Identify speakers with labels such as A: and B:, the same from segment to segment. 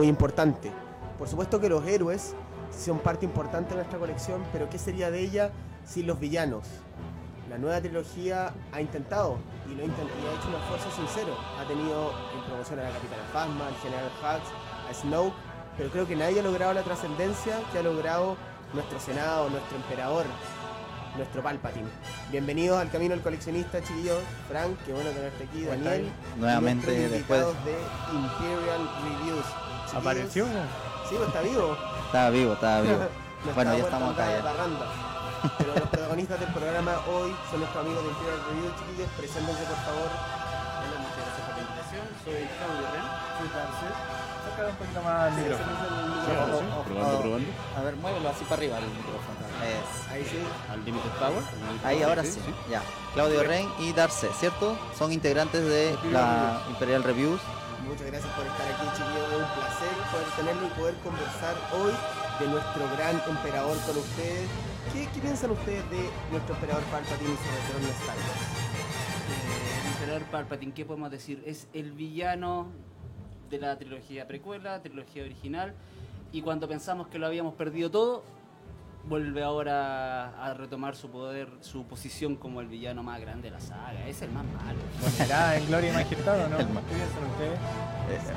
A: Muy importante. Por supuesto que los héroes son parte importante de nuestra colección, pero ¿qué sería de ella sin los villanos? La nueva trilogía ha intentado y lo ha, y ha hecho un esfuerzo sincero. Ha tenido en promoción a la Capitana Phasma, al General Hux, a Snoke, pero creo que nadie ha logrado la trascendencia que ha logrado nuestro Senado, nuestro Emperador, nuestro Palpatine. Bienvenidos al Camino del Coleccionista, chiquillos. Frank, qué bueno tenerte aquí.
B: ¿Cómo
A: Daniel.
B: Nuevamente después.
A: de Imperial Reviews.
C: ¿Apareció?
A: Sí, pues está vivo.
B: Estaba vivo, estaba vivo.
A: No
B: bueno, ya estamos acá ya.
A: Pero los protagonistas del programa hoy son nuestros amigos de Imperial Reviews, chiquillos. Preséntense, por favor.
D: Hola, muchas gracias por la invitación. Soy Claudio Ren.
C: Soy Tarses. Sácale un poquito más el micrófono.
D: Probando, probando.
B: A ver, muévelo así para arriba el micrófono. Es.
A: Ahí sí.
D: Al Limited Power.
B: Ahí ahora sí. Ya. Claudio Rein y Darce, ¿cierto? Son integrantes de la Imperial Reviews.
A: Muchas gracias por estar aquí, chiquillos. Es un placer poder tenerlo y poder conversar hoy de nuestro gran emperador con ustedes. ¿Qué, qué piensan ustedes de nuestro emperador Palpatine y su retorno a Star Wars?
D: Eh, el Emperador Palpatine, ¿qué podemos decir? Es el villano de la trilogía precuela, trilogía original. Y cuando pensamos que lo habíamos perdido todo, vuelve ahora a retomar su poder, su posición como el villano más grande de la saga. Es el más malo.
C: ¿Era en Gloria y Majestad o no?
B: El
C: ¿Qué
B: ma-
C: piensan ustedes?
B: Es-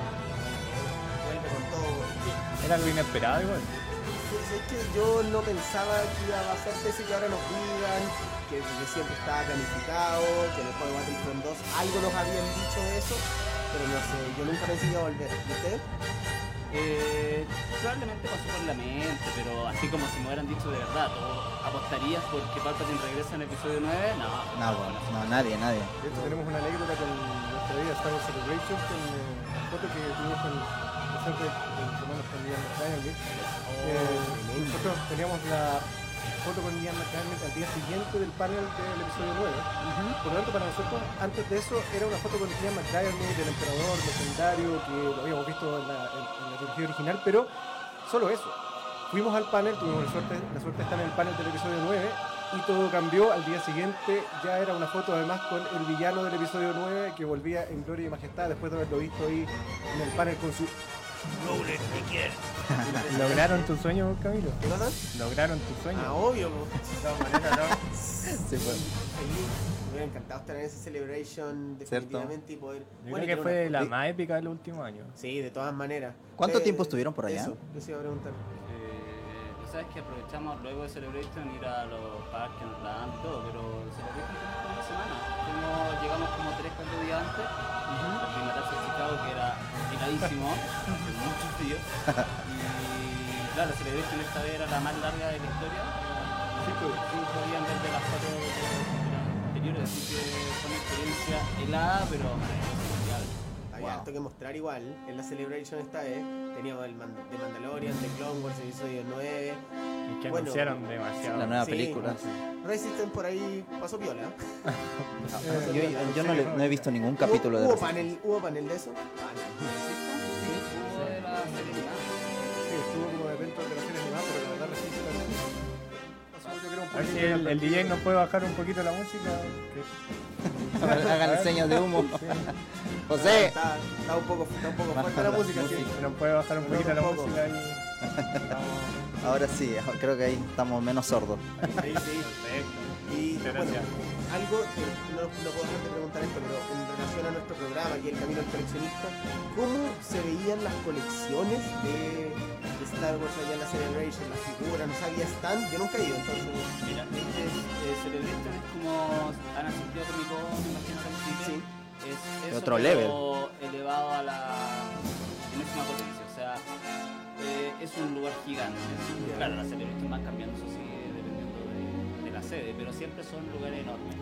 A: Vuelve con todo.
C: Era algo inesperado igual.
A: Es que yo no pensaba que iba a ser ese que ahora nos digan, que siempre estaba planificado, que en el juego de Battlefront 2 algo nos habían dicho de eso, pero no sé, yo nunca pensé que iba a volver. ¿Y usted?
D: Eh, probablemente pasó por la mente, pero así como si me hubieran dicho de verdad, ¿tú ¿apostarías porque Palpatine regresa en el episodio 9? No,
B: No, bueno, no, nadie, nadie.
C: De hecho, tenemos una anécdota con nuestra vida Star Wars Celebration, con eh, la foto que tuvimos con el centro de humanos con Ian McDaniel. Eh, nosotros teníamos la foto con Ian McDaniel al día siguiente del panel del episodio 9. Por lo tanto, para nosotros, antes de eso, era una foto con Ian McDaniel, del emperador legendario, que lo habíamos visto en la, en- en la trilogía original, pero solo eso. Fuimos al panel, tuvimos la suerte, la suerte de estar en el panel del episodio 9 y todo cambió. Al día siguiente ya era una foto además con el villano del episodio 9 que volvía en gloria y majestad después de haberlo visto ahí en el panel con su... ¿Lograron tu sueño, Camilo?
A: ¿Qué pasa?
C: ¿Lograron tu sueño?
A: Ah, obvio.
C: De todas maneras, ¿no?
B: Sí, fue.
A: Feliz. Me hubiera encantado estar en ese celebration
B: Cierto.
A: definitivamente y poder...
C: Yo
A: Bueno,
C: creo que
A: una-
C: fue la
B: Sí.
C: más épica del último año.
A: Sí, de todas maneras.
B: ¿Cuánto
A: Eh,
B: tiempo estuvieron por allá?
A: Eso, yo sí iba a preguntar.
D: Eh, tú sabes que aprovechamos luego de Celebration ir a los parques, nos la dan y todo, pero Celebration fue una semana. Fuimos- llegamos como 3 4 días antes. La primera de Chicago que era heladísimo, Y claro, Celebration esta vez era la más larga de la historia. Sí, pues, sí, podían ver de las cuatro de las anteriores, así que fue una experiencia helada, pero.
A: Había
B: Wow.
A: harto que mostrar igual. En la Celebration esta vez teníamos el Man- de Mandalorian, de Clone Wars, episodio 9.
C: Es que
A: Bueno,
C: anunciaron demasiado.
B: La nueva
A: Sí.
B: película.
A: Resistance por ahí pasó piola.
B: Yo, yo no, le- no he visto ningún capítulo de
A: ¿Hubo, panel, ¿Hubo panel de eso?
E: El, el DJ nos puede bajar un poquito la música.
B: Hagan señas de humo.
E: Sí,
B: José.
A: Está, está un poco, está un poco fuerte la música, sí.
E: si nos puede bajar un
A: Pero
E: poquito la música y.
B: Ahora sí, creo que ahí estamos menos sordos.
A: Sí, sí. Y
E: Muchas
A: bueno,
E: gracias.
A: algo que no, no puedo dejar de preguntar esto, pero en relación a nuestro programa, aquí el Camino del Coleccionista, ¿cómo se veían las colecciones de, de Star Wars allá en la Celebration, las figuras? ¿No sabía están? Yo nunca he ido, entonces.
D: Mira, este es, eh, Celebration es como han asistido Con, Chile.
A: Sí.
D: Es eso,
B: otro level.
D: elevado a la enésima potencia. O sea, eh, es un lugar gigante. Claro, las Celebration van cambiando, eso sí, dependiendo de, de la sede, pero siempre son lugares enormes.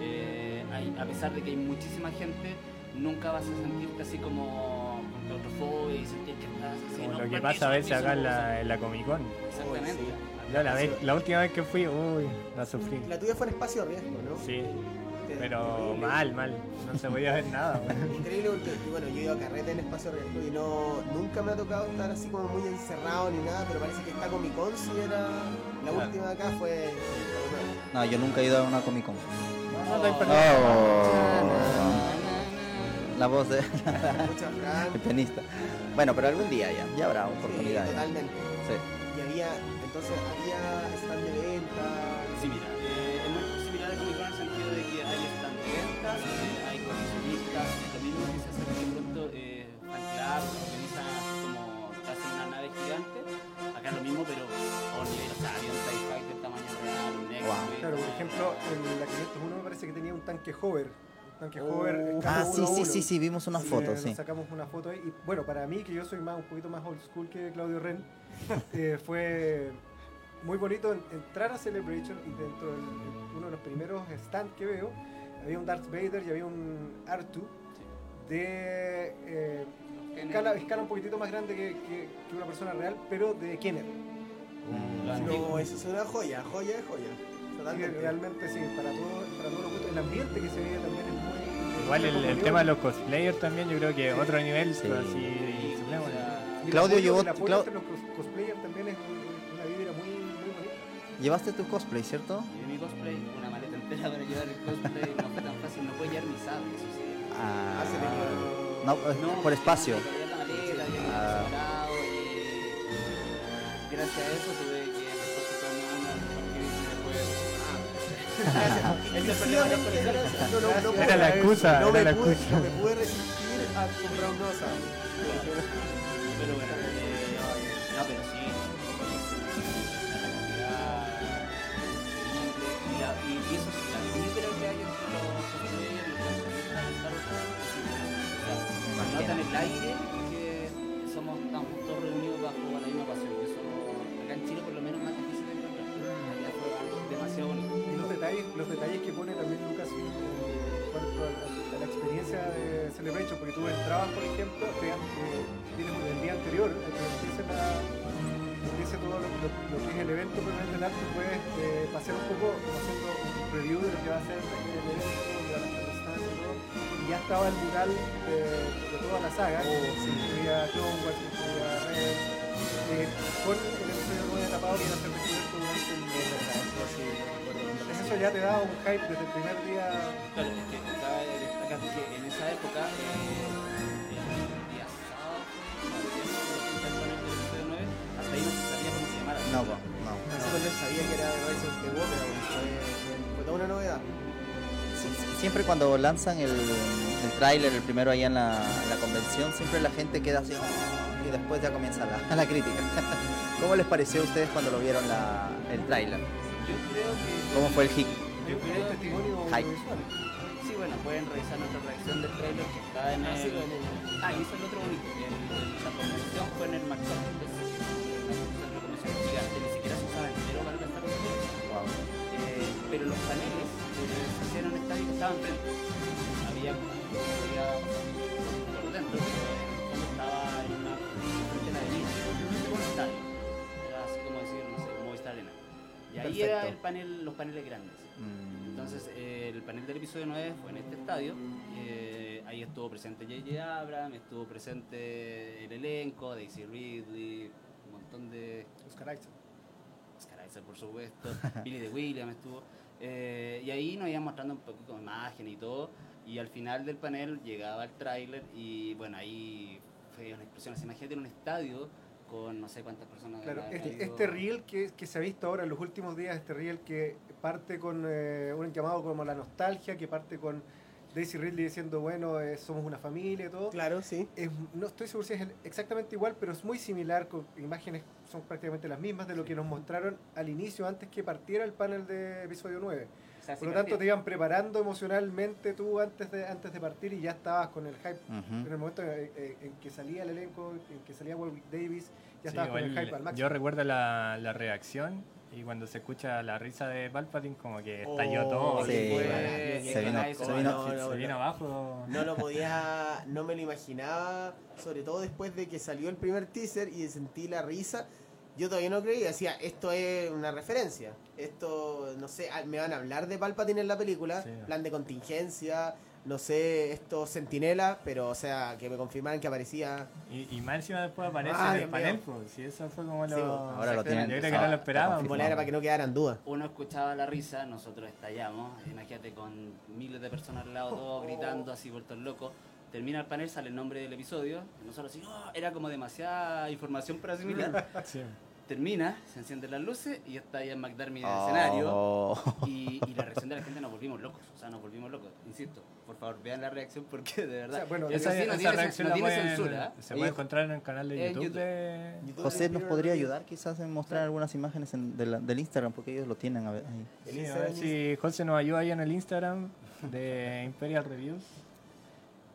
D: Eh, hay- a pesar de que hay muchísima gente, nunca vas a sentirte así como claustrofobia y sentir que estás así.
E: Como
D: no,
E: lo que pasa a veces acá en
D: no,
E: la, en la Comic Con.
D: Exactamente.
A: Uy,
E: Yo la, vez, la última vez que fui, uy, la sufrí.
A: La tuya fue en espacio de riesgo, ¿no?
E: Sí, pero mal, mal. No se podía ver nada.
A: Increíble porque, bueno, yo he ido a carrete en espacio de riesgo y no, nunca me ha tocado estar así como muy encerrado ni nada, pero parece que esta Comic Con sí era, la
E: Claro.
A: última acá fue...
B: No, yo nunca he ido a una Comic Con.
E: No, no hay
B: Oh. La voz de el pianista. Bueno, pero algún día ya, ya habrá
A: Sí,
B: oportunidad. ya.
A: totalmente.
B: Sí.
A: Y había, entonces, había stand de venta.
D: Sí, mira, eh, es muy similar a Comic Con en el sentido de que hay stand de ventas, eh, hay coleccionistas, es lo mismo que se hace de pronto eh, fan club, organizan así como casi una nave gigante, acá es lo mismo pero a un nivel, o sea, había un TIE Fighter tamaño real, un
B: Wow.
C: Claro, por ejemplo, en la 501 me parece que tenía un tanque hover.
A: Oh.
C: hover. en
B: Ah, sí, sí, sí, sí, vimos unas
C: Sí,
B: fotos, sí.
C: Sacamos una foto ahí. Y bueno, para mí, que yo soy más un poquito más old school que Claudio Ren, eh, fue muy bonito en- entrar a Celebration y dentro de uno de los primeros stands que veo, había un Darth Vader y había un R2 de eh, escala, escala un poquitito más grande que, que- que una persona real, pero de Kenner.
D: antiguo.
A: No, eso es una joya, joya joya. Totalmente.
C: realmente sí, para todo, para todos los gustos. El ambiente que se vive también es muy...
E: Igual el, el tema de los cosplayers también, yo creo que
C: Sí.
E: otro nivel,
B: Sí.
E: pero así,
D: Sí,
C: Y
B: Claudio llevó- Clau-
C: los cos- cosplayers también es una vibra muy, muy bonita.
B: Llevaste tu cosplay, ¿cierto?
D: Llevé mi cosplay, una maleta entera para llevar el cosplay, no fue tan fácil, no puede llevar mi sable, eso sí.
B: Ah,
A: Ah, se
B: no, eh, por espacio.
D: no, cabía la maleta, había que
B: Ah.
D: separado y gracias a eso tuve
E: Era la excusa,
A: no
E: era
A: me
E: la
A: pude-
E: excusa.
A: No me pude resistir a comprar un rosa.
D: Pero bueno, eh, no, pero sí. Y, la- y, y eso sí, la vibra que hay entre los cosplayers y los es en el aire que somos, estamos todos reunidos bajo la misma pasión. Eso acá en Chile por lo menos más difícil de encontrar. Allá fue algo demasiado bonito.
C: Los detalles, los detalles que pone también Lucas en cuanto a, la- a la experiencia de Celebration, porque tú entrabas, por ejemplo, te, tienes el día anterior, que empiece, la, todo lo, lo- lo que es el evento propiamente tal, tú puedes eh, pasear un poco haciendo un preview de lo que va a ser el evento, y ya estaba el mural de, de toda la saga, que incluía Clone Wars, que incluía Rebels, eh, con el episodio 9 tapado que iba a ser descubierto durante el entonces eso ya te da un hype desde el primer día.
D: Claro, es que cabe destacar que en esa época, eh, el día sábado, fue, no, el día sábado, el panel del episodio 9, hasta ahí no se sabía cómo se llamara.
B: No, no.
A: Cuando él sabía que era de Rise of the Water, fue, fue toda una novedad.
B: Siempre cuando lanzan el, el tráiler, el primero ahí en la, en la convención, siempre la gente queda así "Oh", y después ya comienza la, la crítica. ¿Cómo les pareció a ustedes cuando lo vieron la, el tráiler?
D: Yo creo que.
B: ¿Cómo fue el hit?
D: Yo creo que.
C: testimonio
B: Hype.
C: audiovisual.
D: Sí, bueno, pueden revisar nuestra reacción del trailer que está en
A: Ah,
D: el. Ah, y eso es lo otro bonito. el- el- la convención fue en el una centro de convención gigante, ni siquiera se usaba entero para gastar los
B: Wow.
D: Eh, pero los paneles que se hicieron estaban frente. Había había ahí
A: Perfecto.
D: era el panel, los paneles grandes.
B: Mm,
D: Entonces, eh, el panel del episodio 9 fue en este estadio. eh, ahí estuvo presente J.J. Abrams, estuvo presente el elenco, Daisy Ridley, un montón de
C: Oscar Isaac.
D: Oscar Isaac, por supuesto, Billy de Williams estuvo. eh, y ahí nos iban mostrando un poquito de imagen y todo. Y al final del panel llegaba el tráiler y bueno, ahí fue una explosión. Imagínate en un estadio con no sé cuántas personas.
C: Claro, este, este reel que, que se ha visto ahora en los últimos días, este reel que parte con eh, un llamado como la nostalgia, que parte con Daisy Ridley diciendo, bueno, eh, somos una familia y todo.
A: Claro, sí.
C: Es- no estoy seguro si es el- exactamente igual, pero es muy similar, con imágenes son prácticamente las mismas de lo que nos mostraron al inicio, antes que partiera el panel de episodio 9.
D: Sea,
C: Por lo tanto, te iban preparando emocionalmente tú antes de, antes de partir y ya estabas con el hype. En el momento en, en- en que salía el elenco, en que salía Warwick Davis, ya
E: Sí,
C: estabas con el hype al máximo.
E: yo recuerdo la, la reacción y cuando se escucha la risa de Palpatine como que estalló
A: Oh,
E: todo.
B: Sí, se vino,
D: nadie
B: se
D: se-
B: vino-
A: no, no,
E: se vino
A: no.
E: abajo.
A: No lo podía, no me lo imaginaba, sobre todo después de que salió el primer teaser y sentí la risa. Yo todavía no creía, decía, esto es una referencia. Esto, no sé, ah, me van a hablar de Palpatine en la película,
E: Sí.
A: plan de contingencia, no sé, esto sentinela, pero o sea, que me confirmaran que aparecía.
E: Y, y más encima después aparece
A: Ah,
E: en el panel, pues, si eso fue como lo...
A: Sí,
B: Ahora lo tienen.
E: Yo creo que no lo esperaban.
A: Era para que no quedaran dudas.
D: uno escuchaba la risa, nosotros estallamos, imagínate con miles de personas al lado, todos gritando así vueltos locos. termina el panel, sale el nombre del episodio, y nosotros así, "Oh", era como demasiada información para asimilar.
E: Sí.
D: Termina, se encienden las luces y ya está Ian McDermott en el
B: Oh.
D: escenario. Y, y la reacción de la gente nos volvimos locos, o sea, nos volvimos locos. Insisto, por favor, vean la reacción porque de verdad.
C: O sea, bueno,
D: eso
E: Esa,
D: sí, no
E: esa
D: tiene,
E: reacción
D: no tiene
E: pueden-
D: censura.
E: se puede encontrar en el canal de
D: en
E: YouTube,
D: YouTube.
E: de...
A: YouTube
B: José,
A: de
B: ¿nos podría ayudar quizás en mostrar algunas imágenes en- de la- del Instagram? Porque ellos lo tienen a ver, ahí.
E: Sí, a ver si José nos ayuda ahí en el Instagram de Imperial Reviews.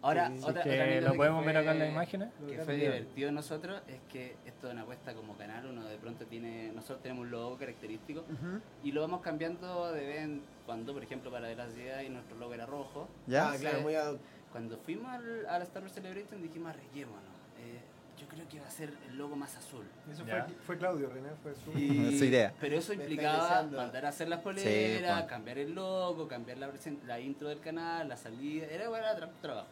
D: Ahora,
E: Sí,
D: otra,
E: que
D: otra
E: lo
D: que
E: podemos
D: fue-
E: ver acá en las imágenes.
D: Que fue divertido de nosotros es que esto de una apuesta como canal, uno de pronto tiene, nosotros tenemos un logo característico y lo vamos cambiando de vez en cuando, por ejemplo, para de las ideas y nuestro logo era rojo.
B: ¿Ya?
A: Ah, claro, muy ad-
D: Cuando fuimos al, a la Star Wars Celebration dijimos arreglémonos. Eh, yo creo que va a ser el logo más azul.
C: Eso fue, fue Claudio, René, fue su...
D: Y-
B: Su idea.
D: Pero eso implicaba mandar a hacer las
B: Sí,
D: poleras,
B: Juan.
D: cambiar el logo, cambiar la, la intro del canal, la salida. Era bueno tra- trabajo.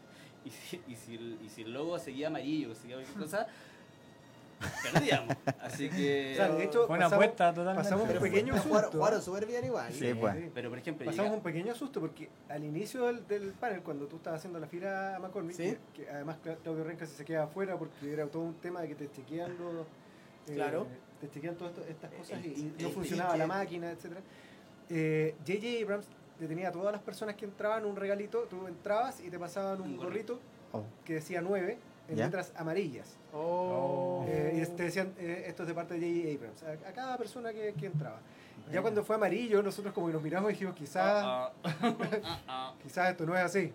D: Y si, y, si el, y si el logo seguía amarillo, seguía cualquier cosa, perdíamos. Así que.
C: O sea, de hecho,
E: Fue una
C: pasamos-
E: apuesta totalmente.
C: pasamos un pequeño susto.
A: jugaron súper bien igual.
B: Sí, pues.
D: pero por ejemplo,
C: Pasamos
D: llega-
C: un pequeño susto porque al inicio del, del panel, cuando tú estabas haciendo la fila a McCormick,
A: Sí.
C: que, que además Cla- Claudio Renca se queda afuera porque era todo un tema de que te chequean los, eh,
A: Claro.
C: te chequean todas esto- estas cosas
A: El-
C: y, y
A: el
C: no funcionaba la máquina, etcétera. Eh, J.J. Abrams le tenía a todas las personas que entraban un regalito, tú entrabas y te pasaban un gorrito
B: Oh.
C: que decía 9 en
B: ¿Ya?
C: letras amarillas.
A: Oh.
C: Eh, y te decían, eh, esto es de parte de J.J. Abrams, a, a cada persona que, que entraba. Ya cuando fue amarillo, nosotros como que nos miramos y dijimos, quizás,
D: Ah, ah, ah,
C: quizás esto no es así.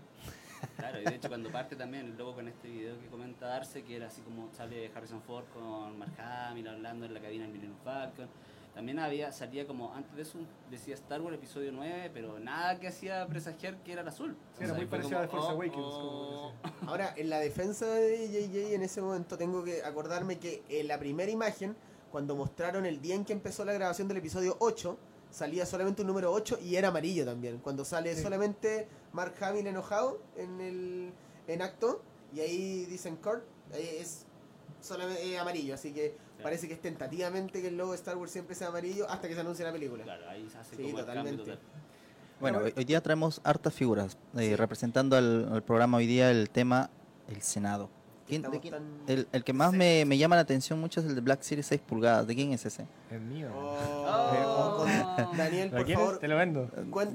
D: Claro, y de hecho cuando parte también el logo con este video que comenta Darce, que era así como sale Harrison Ford con Mark Hamill hablando en la cabina del Millennium Falcon. También había, salía como, antes de eso decía Star Wars episodio 9, pero nada que hacía presagiar que era el azul.
C: Sí, era muy parecido a The Force
D: oh,
C: Awakens,
D: oh.
C: como
A: Ahora, en la defensa de JJ en ese momento tengo que acordarme que en la primera imagen, cuando mostraron el día en que empezó la grabación del episodio 8, salía solamente un número 8 y era amarillo también. Cuando sale
C: Sí.
A: solamente Mark Hamill enojado en el en acto y ahí dicen Kurt, eh, es solamente eh, amarillo, así que parece que es tentativamente que el logo de Star Wars siempre sea amarillo hasta que se anuncie la película.
D: Claro, ahí se hace
A: Sí,
D: como el cambio
A: totalmente.
D: total.
B: Bueno,
C: Bueno,
B: hoy, hoy día traemos hartas figuras, eh,
A: Sí.
B: representando al, al programa hoy día el tema el Senado. ¿Quién- de
A: Estamos
B: quién-
A: tan-
B: el, el que más me, me llama la atención mucho es el de Black Series 6 pulgadas. ¿De quién es ese?
E: Es mío.
A: Oh, con- Daniel,
E: ¿Lo
A: por
E: quieres?
A: favor,
E: Te lo vendo.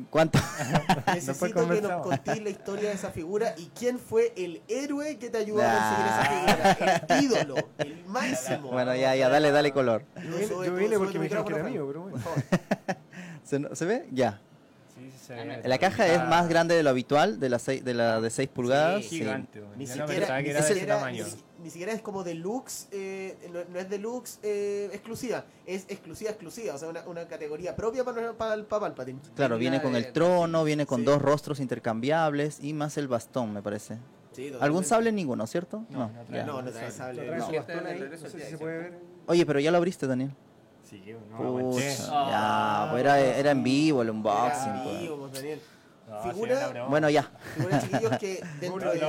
B: ¿Cuánto?
A: Necesito que nos contéis la historia de esa figura y quién fue el héroe que te ayudó a
B: Nah.
A: conseguir esa figura. El ídolo, el máximo.
B: bueno, ya, ya, dale, dale color.
C: Yo yo vine
A: sube
C: porque me dijeron que era mío, pero bueno.
A: Por favor.
B: ¿Se, no- ¿se ve? Ya.
E: Sí, sí, ve.
B: La caja es más grande de lo habitual, de la, seis- de la de 6 pulgadas. sí.
E: Gigante.
A: Ni
E: no pensaba
A: ni,
E: ese
A: siquiera,
E: tamaño.
A: ni si- ni siquiera es como deluxe, eh, no, no es deluxe eh, exclusiva, es exclusiva exclusiva, o sea, una, una categoría propia para, para, el para Palpatine.
B: Claro, viene con el trono, viene con
A: Sí.
B: dos rostros intercambiables y más el bastón, me parece.
A: Sí,
B: ¿Algún sable? Ninguno, ¿cierto?
E: No, no trae.
A: No, no trae sable.
C: Trae
A: no.
D: Sí,
C: no
D: ¿cierto?
C: ver.
B: Oye, pero ya lo abriste, Daniel.
E: Sí, no
B: Pucha, ya, pues era, era en vivo el unboxing.
A: Era
B: pues.
A: vivo, pues, Daniel.
E: No,
A: Figura-
B: Bueno, ya.
A: Figura, chiquillos, que dentro de,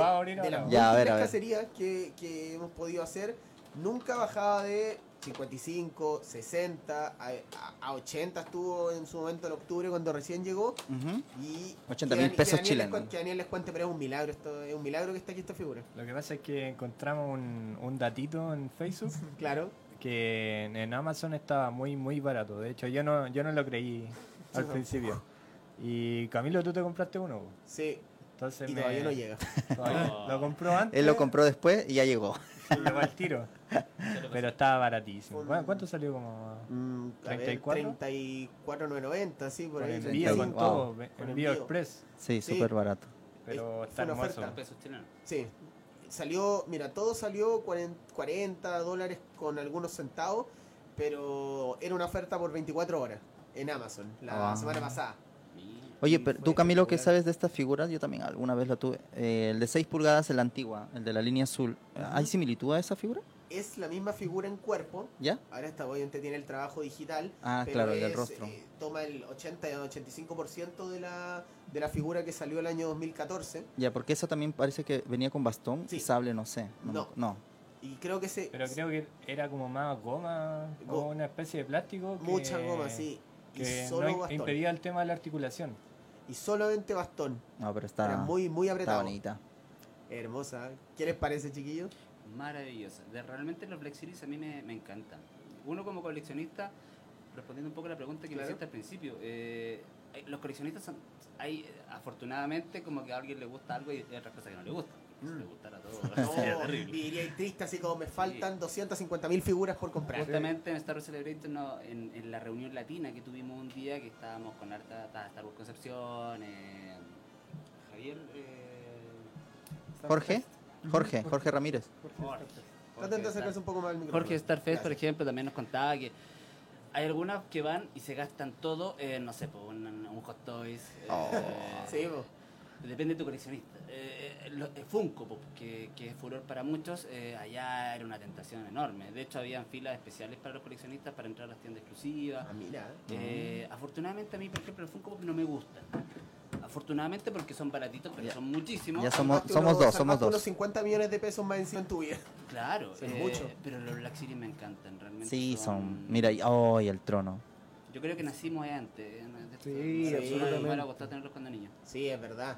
A: de las.
B: Ya, ver,
A: cacerías que, que hemos podido hacer, nunca bajaba de 55, 60, a, a- a 80 estuvo en su momento en octubre cuando recién llegó.
B: Ujú.
A: Y
B: 80
A: que
B: mil pesos chilenos.
A: Que Daniel les cuente, pero es un milagro, esto es un milagro que está aquí esta figura.
E: Lo que pasa es que encontramos un, un datito en Facebook
A: Claro.
E: Que en, Amazon estaba muy muy barato. De hecho, yo no yo no lo creí al principio. Y Camilo, tú te compraste uno.
A: Sí,
E: Entonces
A: y
E: me-
A: todavía no llega.
E: todavía lo compró antes.
B: Él lo compró después y ya llegó.
E: llegó al tiro. Pero estaba baratísimo. ¿Cuánto, cuánto salió como?
A: Mm, a ver,
E: 34.
A: 34,990, sí, por
E: Con
A: ahí.
E: envío,
A: 35.
E: con
B: Wow.
E: todo.
A: Con
E: envío
A: envío.
E: express.
B: Sí,
A: Sí.
B: súper barato.
E: Pero
A: fue
E: está
A: una
E: hermoso.
A: oferta. Sí, salió, mira, todo salió 40, 40 dólares con algunos centavos, pero era una oferta por 24 horas en Amazon la
B: Ah.
A: semana pasada.
B: Oye, pero tú Camilo, ¿qué sabes de estas figuras? Yo también alguna vez lo tuve. Eh, el de 6 pulgadas, el antigua, el de la línea azul. ¿Hay similitud a esa figura?
A: Es la misma figura en cuerpo,
B: ¿Ya?
A: ahora esta obviamente tiene el trabajo digital,
B: Ah,
A: pero
B: claro, el del rostro.
A: eh, toma el 80 y 85% de la, de la figura que salió el año 2014
B: Ya, porque esa también parece que venía con bastón
A: Sí.
B: y sable, no sé. No.
A: No.
B: no.
A: y creo que se...
E: Pero creo que era como más goma
A: Go-
E: o una especie de plástico. Que,
A: Mucha goma, sí. Y
E: Que
A: solo
E: no im-
A: bastón.
E: impedía el tema de la articulación.
A: Y solamente bastón.
B: No, pero
A: Era
B: está,
A: muy, muy
B: está
A: apretado.
B: bonita.
A: Hermosa. ¿Qué les parece, chiquillos?
D: Maravillosa. De, realmente los Black Series a mí me, me encantan. Uno como coleccionista, respondiendo un poco a la pregunta que
A: Claro.
D: me hiciste al principio, eh, los coleccionistas son, hay afortunadamente como que a alguien le gusta algo y hay otras cosas que no le gustan. Si
A: Mm.
D: le gustara todo,
A: No,
D: sería terrible.
A: viviría triste así como me faltan 250 mil figuras por comprar.
D: Justamente en Star Wars Celebration, no, en, en la reunión latina que tuvimos un día, que estábamos con harta, Star Wars Concepción, eh, Javier, eh,
B: Jorge, Jorge, Jorge Ramírez.
D: Jorge,
A: Traten de acercarse un poco más al micrófono.
D: Jorge Starfest, por ejemplo, también nos contaba que hay algunas que van y se gastan todo en, no sé, po, un, un Hot Toys. eh,
B: Oh.
A: Sí, po.
D: Depende de tu coleccionista. Eh, eh, lo- eh, Funko, po, que, que es furor para muchos, eh, allá era una tentación enorme. De hecho, habían filas especiales para los coleccionistas para entrar a las tiendas exclusivas.
A: Ah, mira.
D: Eh, afortunadamente a mí, por ejemplo, el Funko Pop no me gusta. Afortunadamente porque son baratitos, pero
B: Ya.
D: son muchísimos.
B: Ya somos,
A: Sacaste
B: somos
A: unos-
B: dos, somos
A: sacaste unos
B: dos.
A: 50 millones de pesos más encima en tu vida.
D: Claro,
A: Son
D: eh,
A: muchos.
D: pero los Black Series me encantan, realmente.
B: Sí, son. Mira, y- oh, y el trono.
D: Yo creo que nacimos antes. ¿eh?
C: Sí,
D: Me
A: absolutamente.
D: tenerlos cuando niño.
A: Sí, es verdad.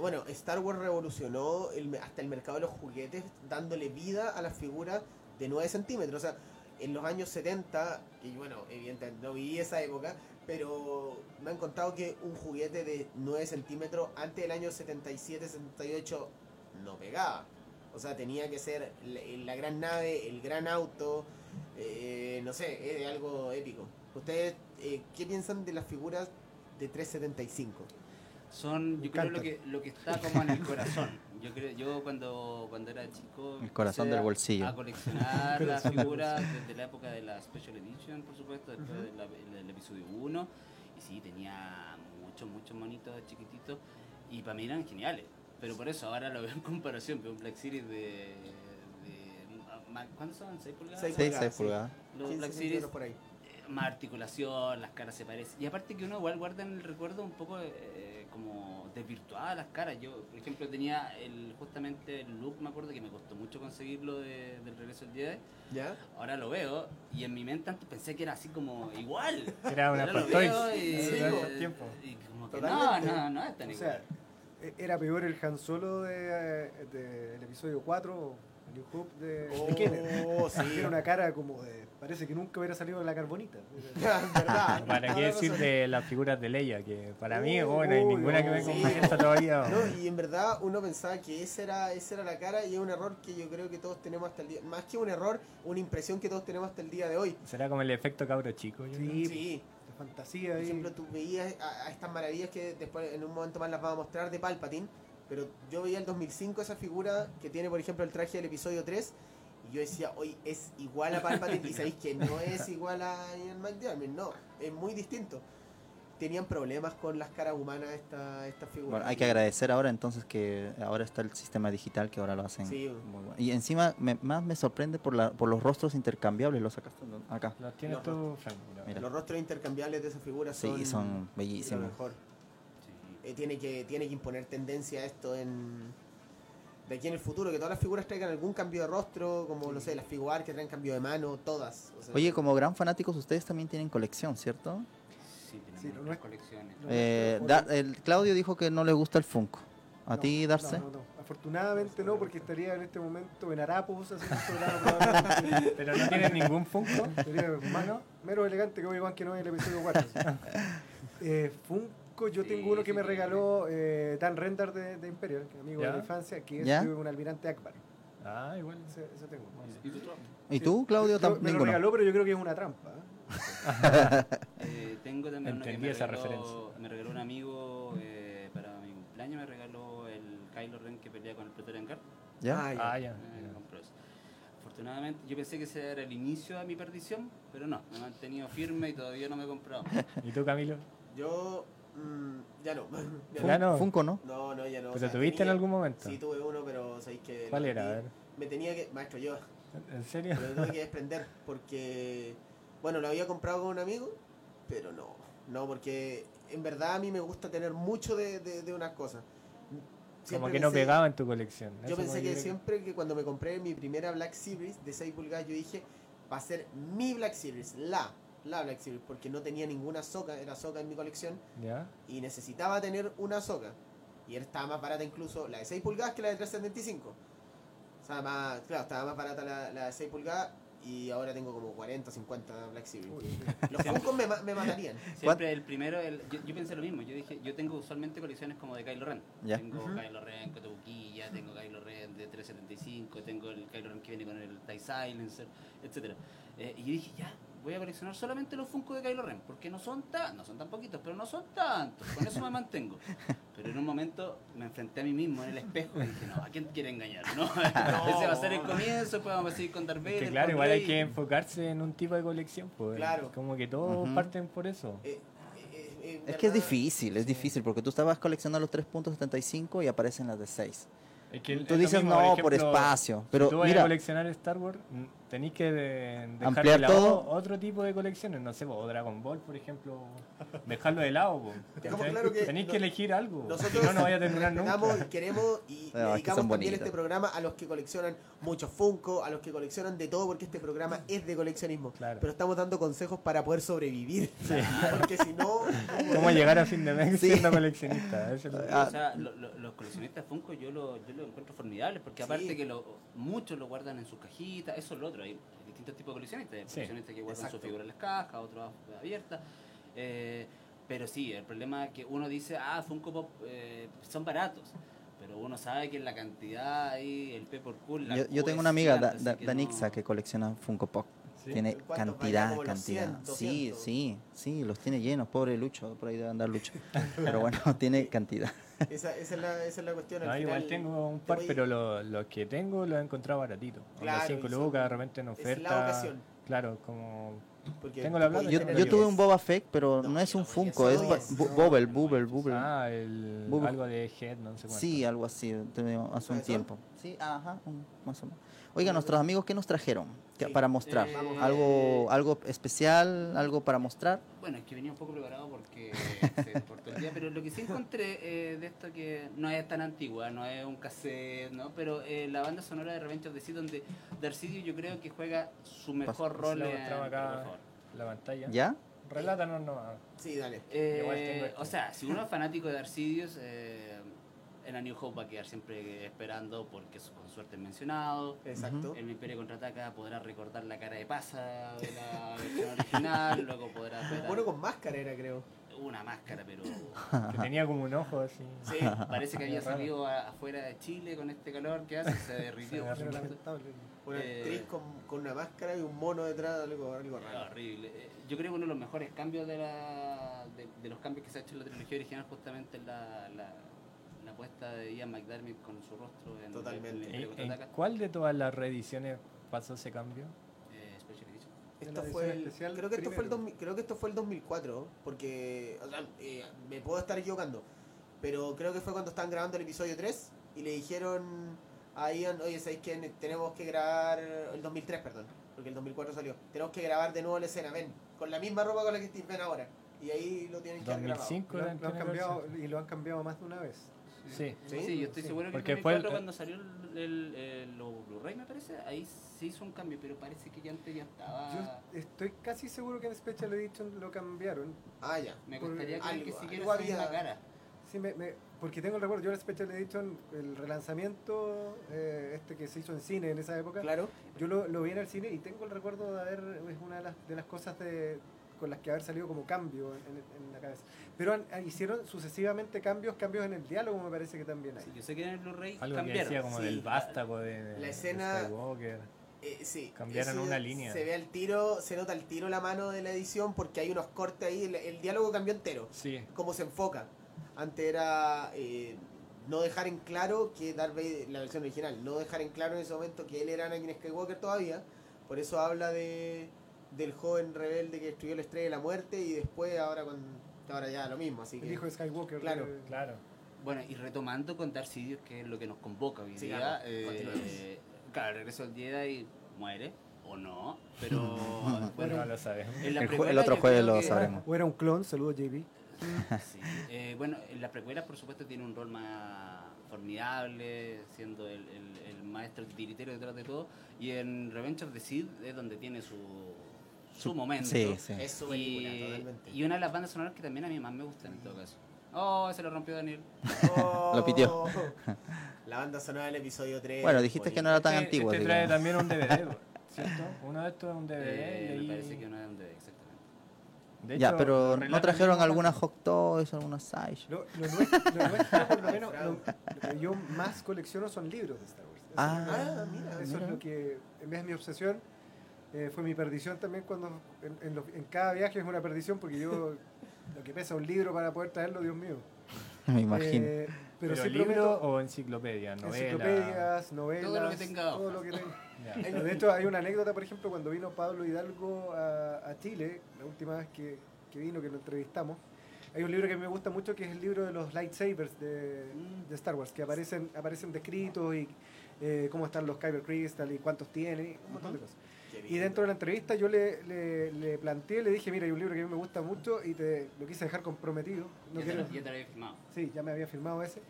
A: Bueno, Star Wars revolucionó el me- hasta el mercado de los juguetes, dándole vida a las figuras de 9 centímetros. O sea, en los años 70, y bueno, evidentemente no viví esa época, pero me han contado que un juguete de 9 centímetros antes del año 77, 78 no pegaba. O sea, tenía que ser la, la gran nave, el gran auto, eh, no sé, es algo épico. ¿Ustedes eh, qué piensan de las figuras de 375?
D: Son, yo creo, lo que, lo que está como en el corazón. Yo creo, yo cuando, cuando era chico...
B: El corazón
D: empecé
B: del
D: a-
B: bolsillo.
D: A coleccionar las figuras desde la época de la Special Edition, por supuesto, después del, episodio 1. Y sí, tenía muchos, muchos monitos chiquititos. Y para mí eran geniales. Pero por eso ahora lo veo en comparación. Veo un Black Series de... de ¿Cuántos son? ¿6 pulgadas?
A: Seis
B: Sí,
A: pulgadas,
B: 6
A: sí.
B: pulgadas.
D: Los
A: 15
D: Black Series
A: por ahí.
D: eh, más articulación, las caras se parecen. Y aparte que uno igual guarda en el recuerdo un poco eh, como desvirtuadas las caras. Yo, por ejemplo, tenía el justamente el look, me acuerdo que me costó mucho conseguirlo de- del regreso del Jedi.
A: ¿Ya?
D: Ahora lo veo y en mi mente antes pensé que era así como igual.
E: Era una
D: Ahora lo veo y,
E: Sí,
D: y-
E: todo el tiempo.
D: y como que no, no, no es tan
C: O
D: igual.
C: sea, e- era peor el Han Solo de, de- del episodio 4, New Hope de, de Kenner.
A: Oh, sí.
C: Tiene una cara como de. Parece que nunca hubiera salido de la carbonita.
A: ¿Verdad?
E: ¿Para qué decir de las figuras de Leia? Que para mí, oh, no hay
C: uy,
E: ninguna que me
C: sí.
E: convierta todavía. oh.
A: No, y en verdad uno pensaba que esa era, esa era la cara y es un error que yo creo que todos tenemos hasta el día. Más que un error, una impresión que todos tenemos hasta el día de hoy.
E: Será como el efecto cabro chico. yo creo.
C: Sí,
A: Sí.
C: de fantasía
A: Por ejemplo, tú veías a, a estas maravillas que después en un momento más las vamos a mostrar de Palpatine, pero yo veía el 2005 esa figura que tiene, por ejemplo, el traje del episodio 3 y yo decía, hoy es igual a Palpatine y sabéis que no es igual a Ian McDiarmid, no, es muy distinto. Tenían problemas con las caras humanas esta, estas figuras.
B: Bueno, hay que agradecer ahora entonces que ahora está el sistema digital que ahora lo hacen
A: Sí.
B: muy bueno. Y encima me- más me sorprende por, la, por los rostros intercambiables, los sacaste acá.
E: Los tienes
A: Los
E: tú, Frank.
A: Los rostros intercambiables de esas figuras son,
B: Sí, son
A: lo
B: bellísimos.
A: mejor. Eh, tiene, que, tiene que imponer tendencia a esto en de aquí en el futuro, que todas las figuras traigan algún cambio de rostro, como no sé, las figuras que traen cambio de mano, todas. o sea,
B: Oye, como gran fanáticos ustedes también tienen colección, ¿cierto?
D: Sí, tenemos
C: Sí,
D: colecciones.
B: Eh, Da- el Claudio dijo que no le gusta el Funko. ¿A
C: No,
B: ti, Darce?
C: No, no, no. Afortunadamente no, porque estaría en este momento en Harapos haciendo.
E: Pero no tienes ningún Funko.
C: Sería más, menos elegante que Obi-Wan que no en el episodio 4. eh, Funko, yo
D: Sí,
C: tengo uno que
D: sí,
C: me
D: sí.
C: regaló eh, Dan Rendar de, de Imperial, que es amigo
E: ¿Ya?
C: de la infancia, que es un almirante Akbar.
E: Ah, igual.
C: Ese, ese tengo.
D: ¿Y tú, Tro?
B: ¿Y tú, Claudio?
C: Yo- me lo regaló, pero yo creo que es una trampa. ¿eh?
D: Eh, tengo también uno que
E: Entendí
D: me
E: esa
D: regaló,
E: referencia.
D: me regaló un amigo eh, para mi cumpleaños, me regaló el Kylo Ren que pelea con el Praetorian Guard.
B: ¿Ya?
A: Ah, ya.
E: Ah, ya.
D: Eso. Afortunadamente, yo pensé que ese era el inicio de mi perdición, pero no, me he mantenido firme y todavía no me he comprado.
E: ¿Y tú, Camilo?
A: Yo mm, ya no. Ya
E: Ya
A: no.
B: Funko, ¿no?
A: No, no, ya no. o
E: ¿Pero
A: sea,
E: tuviste en algún momento?
A: Sí, tuve uno, pero sabéis que.
E: ¿Cuál
A: lo
E: era? A ver.
A: Me tenía que. Maestro, yo.
E: ¿En serio?
A: Me lo tuve que desprender porque. Bueno, lo había comprado con un amigo, pero no. No, porque en verdad a mí me gusta tener mucho de, de, de unas cosas.
E: Como que no
A: pensé-
E: pegaba en tu colección.
A: Yo
E: Eso
A: pensé que siempre que cuando me compré mi primera Black Series de 6 pulgadas, yo dije, va a ser mi Black Series, la, la Black Series, porque no tenía ninguna soca, era soca en mi colección
E: ¿Ya?
A: y necesitaba tener una soca. Y era- estaba más barata incluso la de 6 pulgadas que la de 375. O sea, más, claro, estaba más barata la, la de 6 pulgadas y ahora tengo como 40, 50 Black Series. Los Funkos me, me matarían.
D: Siempre el primero, el, yo, yo pensé lo mismo, yo dije, yo tengo usualmente colecciones como de Kylo Ren.
B: Ya.
D: Tengo Kylo Ren Kotobukiya, tengo Kylo Ren de 375, tengo el Kylo Ren que viene con el TIE Silencer, etc. Eh, y yo dije, ya, voy a coleccionar solamente los Funko de Kylo Ren, porque no son tan, no son tan poquitos, pero no son tantos, con eso me mantengo. Pero en un momento me enfrenté a mí mismo en el espejo y dije, no, ¿a quién quiere engañar? ¿no? Ese va a ser el comienzo, después vamos a seguir con Darth
E: Que
D: Vader,
E: claro,
D: con
E: igual hay que enfocarse en un tipo de colección, pues.
A: Claro.
E: Como que todos
B: Ujú.
E: parten por eso.
A: Eh, eh, eh,
B: Es que es difícil, es difícil, porque tú estabas coleccionando los 3.75 y aparecen las de 6.
E: Es que
B: Tú
E: es
B: dices,
E: mismo,
B: no, por
E: ejemplo,
B: espacio,
E: si
B: pero
E: tú vas a
B: mira-
E: coleccionar Star Wars, mm, tenéis que de- dejar
B: Ampliar
E: de lado
B: todo.
E: otro tipo de colecciones, no sé, o Dragon Ball, por ejemplo, dejarlo de lado. tenéis
A: no-
E: que elegir algo,
A: Nosotros
E: si no, no vaya a terminar nunca.
A: queremos y
B: No, es que
A: dedicamos también
B: bonitas.
A: este programa a los que coleccionan muchos Funko, a los que coleccionan de todo, porque este programa es de coleccionismo.
E: Claro.
A: Pero estamos dando consejos para poder sobrevivir. Porque si no,
E: ¿Cómo llegar a fin de mes
B: Sí.
E: siendo coleccionista? Eso es lo que-
B: Ah.
D: O sea, lo- lo- los coleccionistas Funko yo lo, yo lo encuentro formidables porque
A: Sí.
D: aparte que lo, muchos lo guardan en sus cajitas, eso es lo otro, hay distintos tipos de coleccionistas, hay
E: Sí.
D: coleccionistas que guardan
A: Exacto.
D: su figura en las cajas, otros abiertas, eh, pero sí, el problema es que uno dice, ah, Funko Pop eh, son baratos, pero uno sabe que la cantidad ahí, el pay por cool, la
B: Yo, yo tengo una amiga, Da- Da-
D: que
B: Danixa,
D: no-
B: que colecciona Funko Pop.
E: Sí.
B: Tiene cantidad, cantidad.
A: 100,
B: sí,
A: 200.
B: sí, sí, los tiene llenos, pobre Lucho, por ahí debe andar Lucho. Pero bueno, tiene cantidad.
A: esa, esa es, la, esa es la cuestión.
E: No,
A: al
E: igual
A: final,
E: tengo un
A: te
E: par,
A: voy-
E: pero los los que tengo los he encontrado baratitos.
A: Claro,
E: Claro, 5
A: y son-
E: lucas, de repente en
A: es la
E: oferta.
A: ocasión.
E: Claro, como
A: porque
E: tengo la
B: Yo, yo
A: lo
B: tuve un. Boba Fett, pero
A: No,
B: no es un
A: no,
B: Funko, es
A: no es.
B: bu- Bubble, Bubble, Bubble.
E: Ah, el,
B: Bubble.
E: algo de Head, no sé cuánto.
B: Sí, algo así, hace un tiempo. Sí, ajá, un- más o menos. Oiga, nuestros amigos, ¿qué nos trajeron? ¿Qué-
A: Sí.
B: Para mostrar.
D: Eh,
B: ¿Algo, ¿Algo especial? ¿Algo para mostrar?
D: Bueno, es que venía un poco preparado porque se cortó el día, pero lo que sí encontré eh, de esto que no es tan antigua, no es un cassette, ¿no? Pero eh, la banda sonora de Revenge of the Sith, donde Darcidio yo creo que juega su mejor
E: Se
D: rol en
E: acá la pantalla.
B: ¿Ya?
E: Relátanos nomás.
A: Sí, dale.
D: Eh,
E: Igual tengo esto.
D: o sea, si uno es fanático de Darcidius, eh, en A New Hope va a quedar siempre esperando porque su- con suerte es mencionado.
A: Exacto.
D: El Imperio Contraataca podrá recordar la cara de Pasa de la versión original, luego podrá ver
A: Bueno, con máscara era, creo.
D: una máscara, pero
E: Que tenía como un ojo así.
D: Sí, parece que había salido afuera de Chile con este calor que hace, se derritió.
E: Se.
A: Una
D: Eh,
A: actriz con, con una máscara y un mono detrás, algo, algo
D: Ah,
A: raro.
D: horrible. Eh, Yo creo que uno de los mejores cambios de, la, de, de los cambios que se ha hecho en la trilogía original justamente es la, la, la puesta de Ian McDermott con su rostro en,
A: Totalmente.
D: en
E: ¿En, cuál de todas las reediciones pasó ese cambio?
D: Eh, Special Edition.
A: Esto fue
C: edición
A: el, creo que esto fue el
C: primero.
A: 2000 creo que esto fue el 2004 porque o sea, eh, me puedo estar equivocando pero creo que fue cuando estaban grabando el episodio 3 y le dijeron a Ian oye sabéis que ne- tenemos que grabar el 2003 perdón porque el 2004 salió tenemos que grabar de nuevo la escena ven con la misma ropa con la que ven ahora y ahí lo tienen que haber grabado
E: 2005
C: Lo, han- lo han
E: tiene
C: cambiado y lo han cambiado más de una vez.
E: Sí.
A: ¿Sí?
D: Sí, yo estoy
C: Sí.
D: seguro que
E: Porque
D: en
E: fue el-
D: 2004 cuando salió el, el, Blu-ray me parece, ahí se hizo un cambio, pero parece que ya antes ya estaba...
C: Yo estoy casi seguro que en Special Edition lo cambiaron.
A: ah ya
D: Me gustaría creer que
A: algo-
D: siguiera
A: había-
D: cara.
C: Sí, me, me- porque tengo el recuerdo, yo en Special Edition, el relanzamiento eh, este que se hizo en cine en esa época,
A: claro
C: yo lo, lo vi en el cine y tengo el recuerdo de haber, es una de las, de las cosas de, con las que haber salido como cambio en, la cabeza. Pero han- han- hicieron sucesivamente cambios, cambios en el diálogo me parece que también hay.
D: Sí, yo sé que en el Blu-ray
E: Algo que
D: cambiaron.
E: decía como
A: sí.
E: del vástago de, de
A: La escena-
E: Skywalker.
A: Eh, sí,
E: Cambiaron
A: eso
E: una línea.
A: Se ve al tiro, se nota al tiro la mano de la edición porque hay unos cortes ahí, el, el diálogo cambió entero.
E: Sí.
A: cómo se enfoca. Antes era eh, no dejar en claro que Darth Vader, la versión original, no dejar en claro en ese momento que él era Anakin Skywalker todavía. Por eso habla de del joven rebelde que destruyó la estrella de la muerte y después ahora con ahora ya lo mismo, así
C: El
A: que
C: hijo de Skywalker.
A: Claro,
C: eh,
E: Claro.
D: Bueno, y retomando con Darth Sidious, que es lo que nos convoca hoy
A: Sí,
D: día,
A: claro,
D: eh, claro, regreso al Jedi muere, o no, pero
E: Bueno,
D: bueno,
E: no lo sabemos.
D: en la
B: El, el otro jueves lo
D: que-
B: sabremos.
C: O era un clon, saludos JB.
D: Sí, eh, bueno, en la precuela por supuesto tiene un rol más formidable, siendo el, el- el maestro tiritero detrás de todo, y en Revenge of the Sith es donde tiene su, su momento.
B: Sí, sí.
A: es su película
D: Y,
A: totalmente.
D: y una de las bandas sonoras que también a mí más me gustan en todo caso. Oh, se lo rompió Daniel.
B: Lo pitió.
A: La banda sonora del episodio 3.
B: Bueno, dijiste que no era tan
E: Este-
B: antiguo.
E: Este trae también un DVD, ¿cierto? Uno de estos es un DVD.
D: Eh,
E: y
D: me parece que no es un DVD, exactamente.
E: de
B: Ya,
E: hecho,
B: pero
E: los
B: ¿no trajeron algunas hot toys, algunas size?
C: Lo, lo nuestro, lo nuestro, por lo menos, lo, lo que yo más colecciono son libros de Star Wars. Eso
B: Ah,
C: es lo que-
A: Ah, mira,
C: Eso
B: mira.
C: es lo que, en vez de mi obsesión, eh, fue mi perdición también cuando en, en los- en cada viaje es una perdición porque yo, lo que pesa un libro para poder traerlo, Dios mío.
B: Me imagino.
C: Eh, pero,
E: ¿Pero
C: sí
E: libro
C: prometo
E: o enciclopedia? Novela.
C: enciclopedias, novelas,
D: Todo lo que tenga
C: todo lo que tenga. De hecho hay una anécdota, por ejemplo, cuando vino Pablo Hidalgo a, a Chile, la última vez que, que vino, que lo entrevistamos, hay un libro que me gusta mucho que es el libro de los lightsabers de, de Star Wars, que aparecen, aparecen descritos y eh, cómo están los Kyber Crystal y cuántos tiene, y un montón de cosas. Y dentro de la entrevista yo le, le, le planteé, le dije, mira, hay un libro que a mí me gusta mucho y te lo quise dejar comprometido. No
D: ya, te,
C: quiero,
D: lo- ya te lo había firmado.
C: Sí, ya me había firmado ese.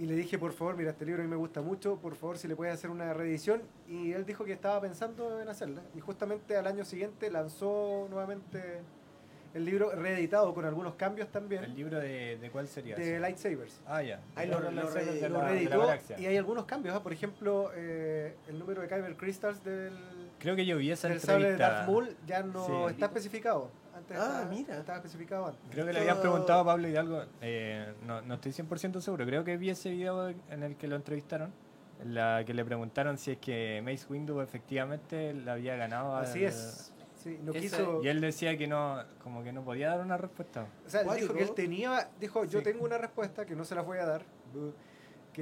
C: Y le dije, por favor, mira, este libro a mí me gusta mucho, por favor, si le puedes hacer una reedición. Y él dijo que estaba pensando en hacerla. Y justamente al año siguiente lanzó nuevamente el libro reeditado con algunos cambios también
E: ¿El libro de, de cuál sería?
C: de? Lightsabers.
E: Ah, ya.
A: Ahí lo- re-
C: reeditó y hay algunos cambios. ¿ah? Por ejemplo, eh, el número de Kyber Crystals del,
E: Creo que yo vi esa
C: del sable de
E: entrevista.
C: Darth Maul ya no
E: Sí.
C: está especificado. Antes
A: Ah,
C: estaba,
A: mira.
C: estaba especificado antes.
E: Creo que le habían preguntado a Pablo Hidalgo, eh, no, no estoy 100% seguro, creo que vi ese video en el que lo entrevistaron, en la que le preguntaron si es que Mace Windu efectivamente le había ganado al-
C: Así es. Sí, no quiso...
E: Y él decía que no, como que no podía dar una respuesta.
C: O sea, él dijo que él tenía, dijo, yo
E: Sí.
C: tengo una respuesta que no se la voy a dar,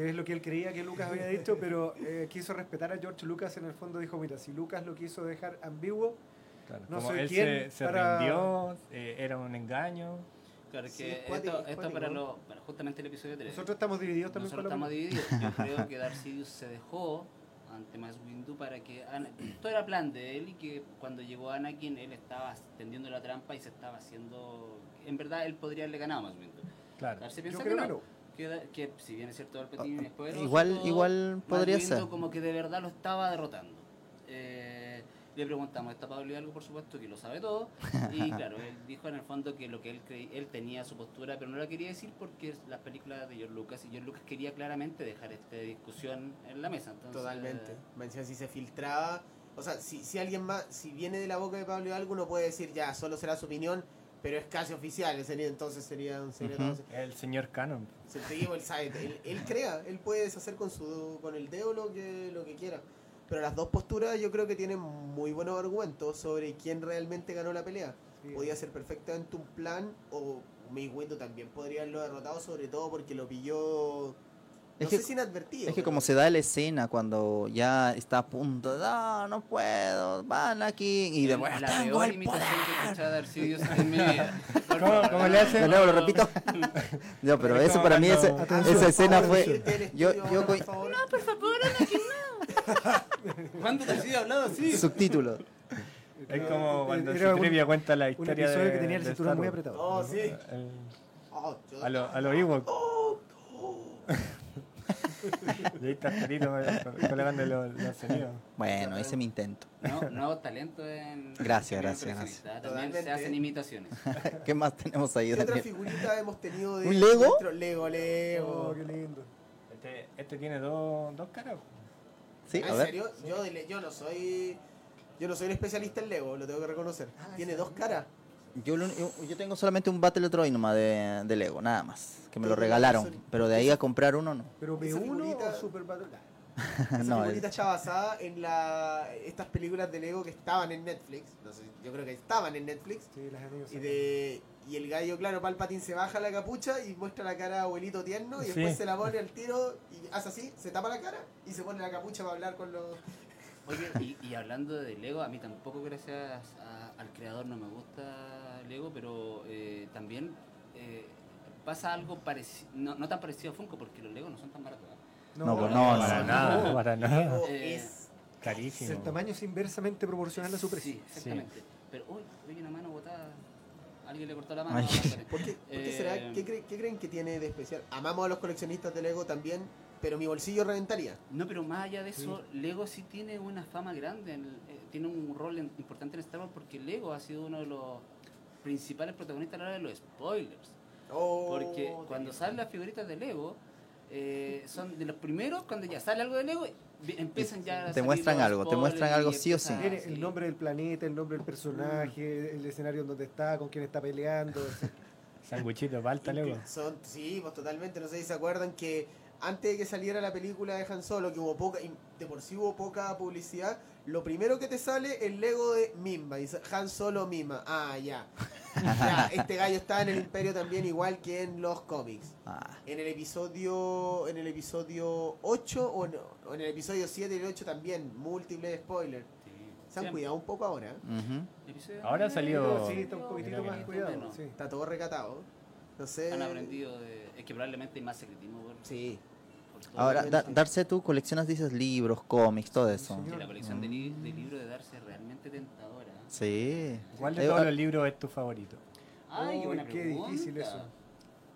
C: que es lo que él creía que Lucas había dicho, pero eh, quiso respetar a George Lucas en el fondo, dijo, mira, si Lucas lo quiso dejar ambiguo,
E: Claro,
C: No
E: como
C: soy
E: él
C: quien
E: se, se
C: para-
E: rindió, eh, era un engaño.
D: Claro,
A: Sí,
D: que
A: cuático,
D: esto,
A: es
D: esto
A: cuático,
D: para, lo, para justamente el episodio 3.
C: nosotros estamos divididos también
D: Nosotros estamos
C: película.
D: divididos. Yo creo que Darth Sidious se dejó ante Mace Windu para que Ana- todo era plan de él y que cuando llegó Anakin él estaba tendiendo la trampa y se estaba haciendo en verdad él podría haberle ganado a Mace Windu.
E: Claro.
D: Darcy
C: Yo
D: piensa
C: creo
D: que
C: que
D: no. Que, si bien es cierto Palpatine es poderoso,
B: Igual- igual podría ser.
D: como que de verdad lo estaba derrotando. Eh, le preguntamos a Pablo Hidalgo, por supuesto, que lo sabe todo. Y claro, él dijo en el fondo que lo que él creí, él tenía su postura, pero no la quería decir porque las películas de George Lucas y George Lucas quería claramente dejar esta discusión en la mesa. Entonces,
A: Totalmente. Me decía si se filtraba. O sea, si, si alguien más, si viene de la boca de Pablo Hidalgo, uno puede decir ya, solo será su opinión, pero es casi oficial, sería, entonces sería un secreto.
B: Ujú.
E: El señor Canon.
A: Si te digo, él sabe, él, él crea, él puede deshacer con su con el dedo lo que, lo que quiera. Pero las dos posturas yo creo que tienen muy buenos argumentos sobre quién realmente ganó la pelea.
C: Sí.
A: Podía ser perfectamente un plan o Windu también podría haberlo derrotado, sobre todo porque lo pilló, no
B: Es
A: sé
B: que-
A: si inadvertido.
B: Es que
A: pero-
B: como se da la escena cuando ya está a punto, no, no puedo, van aquí y de vuelta
D: la
B: tengo el
D: imitación que he
B: poder.
D: de en mi vida.
E: ¿Cómo- cómo le hace?
B: De nuevo lo repito. no, pero
E: Es
B: eso para mí, ese- esa escena fue... Yo, yo co-
A: por favor.
D: Anakin, no. ¿Cuándo te has hablado así?
B: subtítulo.
E: Es como cuando
C: Era un-
E: Citripia cuenta la
C: Un
E: historia
C: episodio
E: de,
C: que tenía el
E: de
C: cinturón muy apretado.
A: Oh, sí.
E: El-
A: Oh, yo-
E: a los a lo Ewok.
A: Oh, oh.
E: Y ahí está Jarito col- colgando los, los sonidos.
B: Bueno, ese es mi intento.
D: No, nuevos talentos en.
B: Gracias, gracias,
D: coleccionista. También se hacen imitaciones.
B: ¿Qué más tenemos ahí,
A: ¿Qué otra
B: Daniel?
A: figurita hemos tenido de
B: ¿Un Lego?
A: nuestro- Lego, Lego.
C: Oh, qué lindo.
E: Este, este tiene dos, dos caras.
B: Sí,
A: Ah,
B: a
A: ¿En
B: ver.
A: serio? Yo, de le- yo no soy yo no soy un especialista en Lego, lo tengo que reconocer. Tiene dos caras.
B: Yo, lo- yo, yo tengo solamente un Battle Troy nomás de, de Lego, nada más. Que me lo regalaron. Pero de ahí a comprar uno no.
C: Pero
A: Esa
C: B1
A: figurita-
C: o Super Battle
A: Esa
B: no,
A: figurita está basada en la estas películas de Lego que estaban en Netflix. No sé, yo creo que estaban en Netflix.
C: Sí, las
A: Y, de, y el gallo, claro, Palpatine se baja la capucha y muestra la cara a abuelito tierno y
E: Sí.
A: después se la pone al tiro y hace así, se tapa la cara y se pone la capucha para hablar con los...
D: Oye, y, y hablando de Lego, a mí tampoco, gracias a- al creador, no me gusta Lego, pero eh, también eh, pasa algo parecido, no, no tan parecido a Funko, porque los Lego no son tan baratos. ¿eh?
B: No, no,
E: Para
B: no.
E: nada, para nada.
A: Lego
D: Eh,
A: es...
E: Carísimo.
C: El tamaño es inversamente proporcional a su precio.
D: Sí, exactamente. Pero hoy hay una mano botada. Alguien le cortó la mano.
A: ¿Por qué, por qué
D: Eh,
A: será? ¿Qué, cre- qué creen que tiene de especial? Amamos a los coleccionistas de Lego también, pero mi bolsillo reventaría.
D: No, pero más allá de eso, Lego sí tiene una fama grande, en el- eh, tiene un rol en- importante en Star Wars porque Lego ha sido uno de los principales protagonistas a la hora de los spoilers.
A: Oh,
D: Porque cuando salen las figuritas de Lego, eh, son de los primeros, cuando ya sale algo de Lego, empiezan ya a
B: Te muestran algo, te muestran algo sí o sí.
C: el nombre del planeta, el nombre del personaje, el escenario en donde está, con quién está peleando.
E: Sanguchito, falta luego.
A: Son, sí, pues totalmente. No sé si se acuerdan que antes de que saliera la película de Han Solo, que hubo poca, de por sí hubo poca publicidad, lo primero que te sale el Lego de Mimba. Dice Han Solo Mima. Ah, ya. Ya, este gallo está en el Imperio también, igual que en los cómics.
B: Ah,
A: En el episodio en el episodio 8 o, no, o en el episodio 7 y el 8 también, múltiples spoilers.
D: Sí.
A: Se han cuidado un poco ahora. ¿eh?
E: Ahora salió-
C: sí, está un poquitito
E: Mira,
C: más
E: mira.
C: cuidado.
D: Menos.
C: Sí.
A: Está todo recatado. No sé.
D: Han aprendido de... Es que probablemente hay más secretismo por,
A: Sí.
D: por todo.
B: Ahora, da-. Darse tú coleccionas, dices, libros, cómics, todo eso.
D: Sí, la colección de, li- de libros de Darcy es realmente tentadora.
B: Sí.
E: ¿Cuál de
B: Eh,
E: todos
B: ah,
E: los libros es tu favorito?
D: Ay, qué
C: Uy,
D: buena
C: qué
D: pregunta.
C: difícil eso.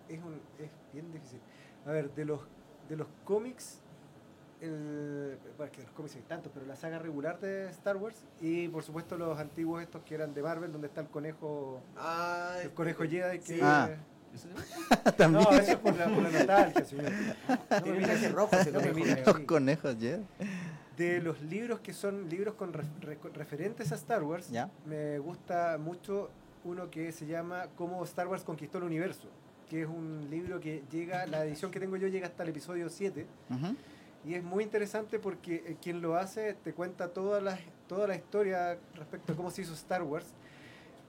C: Es, un, es bien difícil. A ver, de los, de los cómics, el, bueno, que los cómics hay tantos, pero la saga regular de Star Wars y por supuesto los antiguos estos que eran de Marvel, donde está el conejo,
A: Ah,
C: el conejo Jedi que...
A: Sí.
B: Ah. También.
C: No, eso es por la, por la nostalgia, señor. No me
A: traje
C: así.
A: rojo ese
C: No
A: conejo.
B: Los conejos, ¿ya?
C: De los libros que son libros con ref- re- referentes a Star Wars,
B: ¿Ya?
C: me gusta mucho uno que se llama Cómo Star Wars conquistó el universo, que es un libro que llega, la edición que tengo yo llega hasta el episodio 7
B: Ujú.
C: y es muy interesante porque eh, quien lo hace te cuenta toda la, toda la historia respecto a cómo se hizo Star Wars.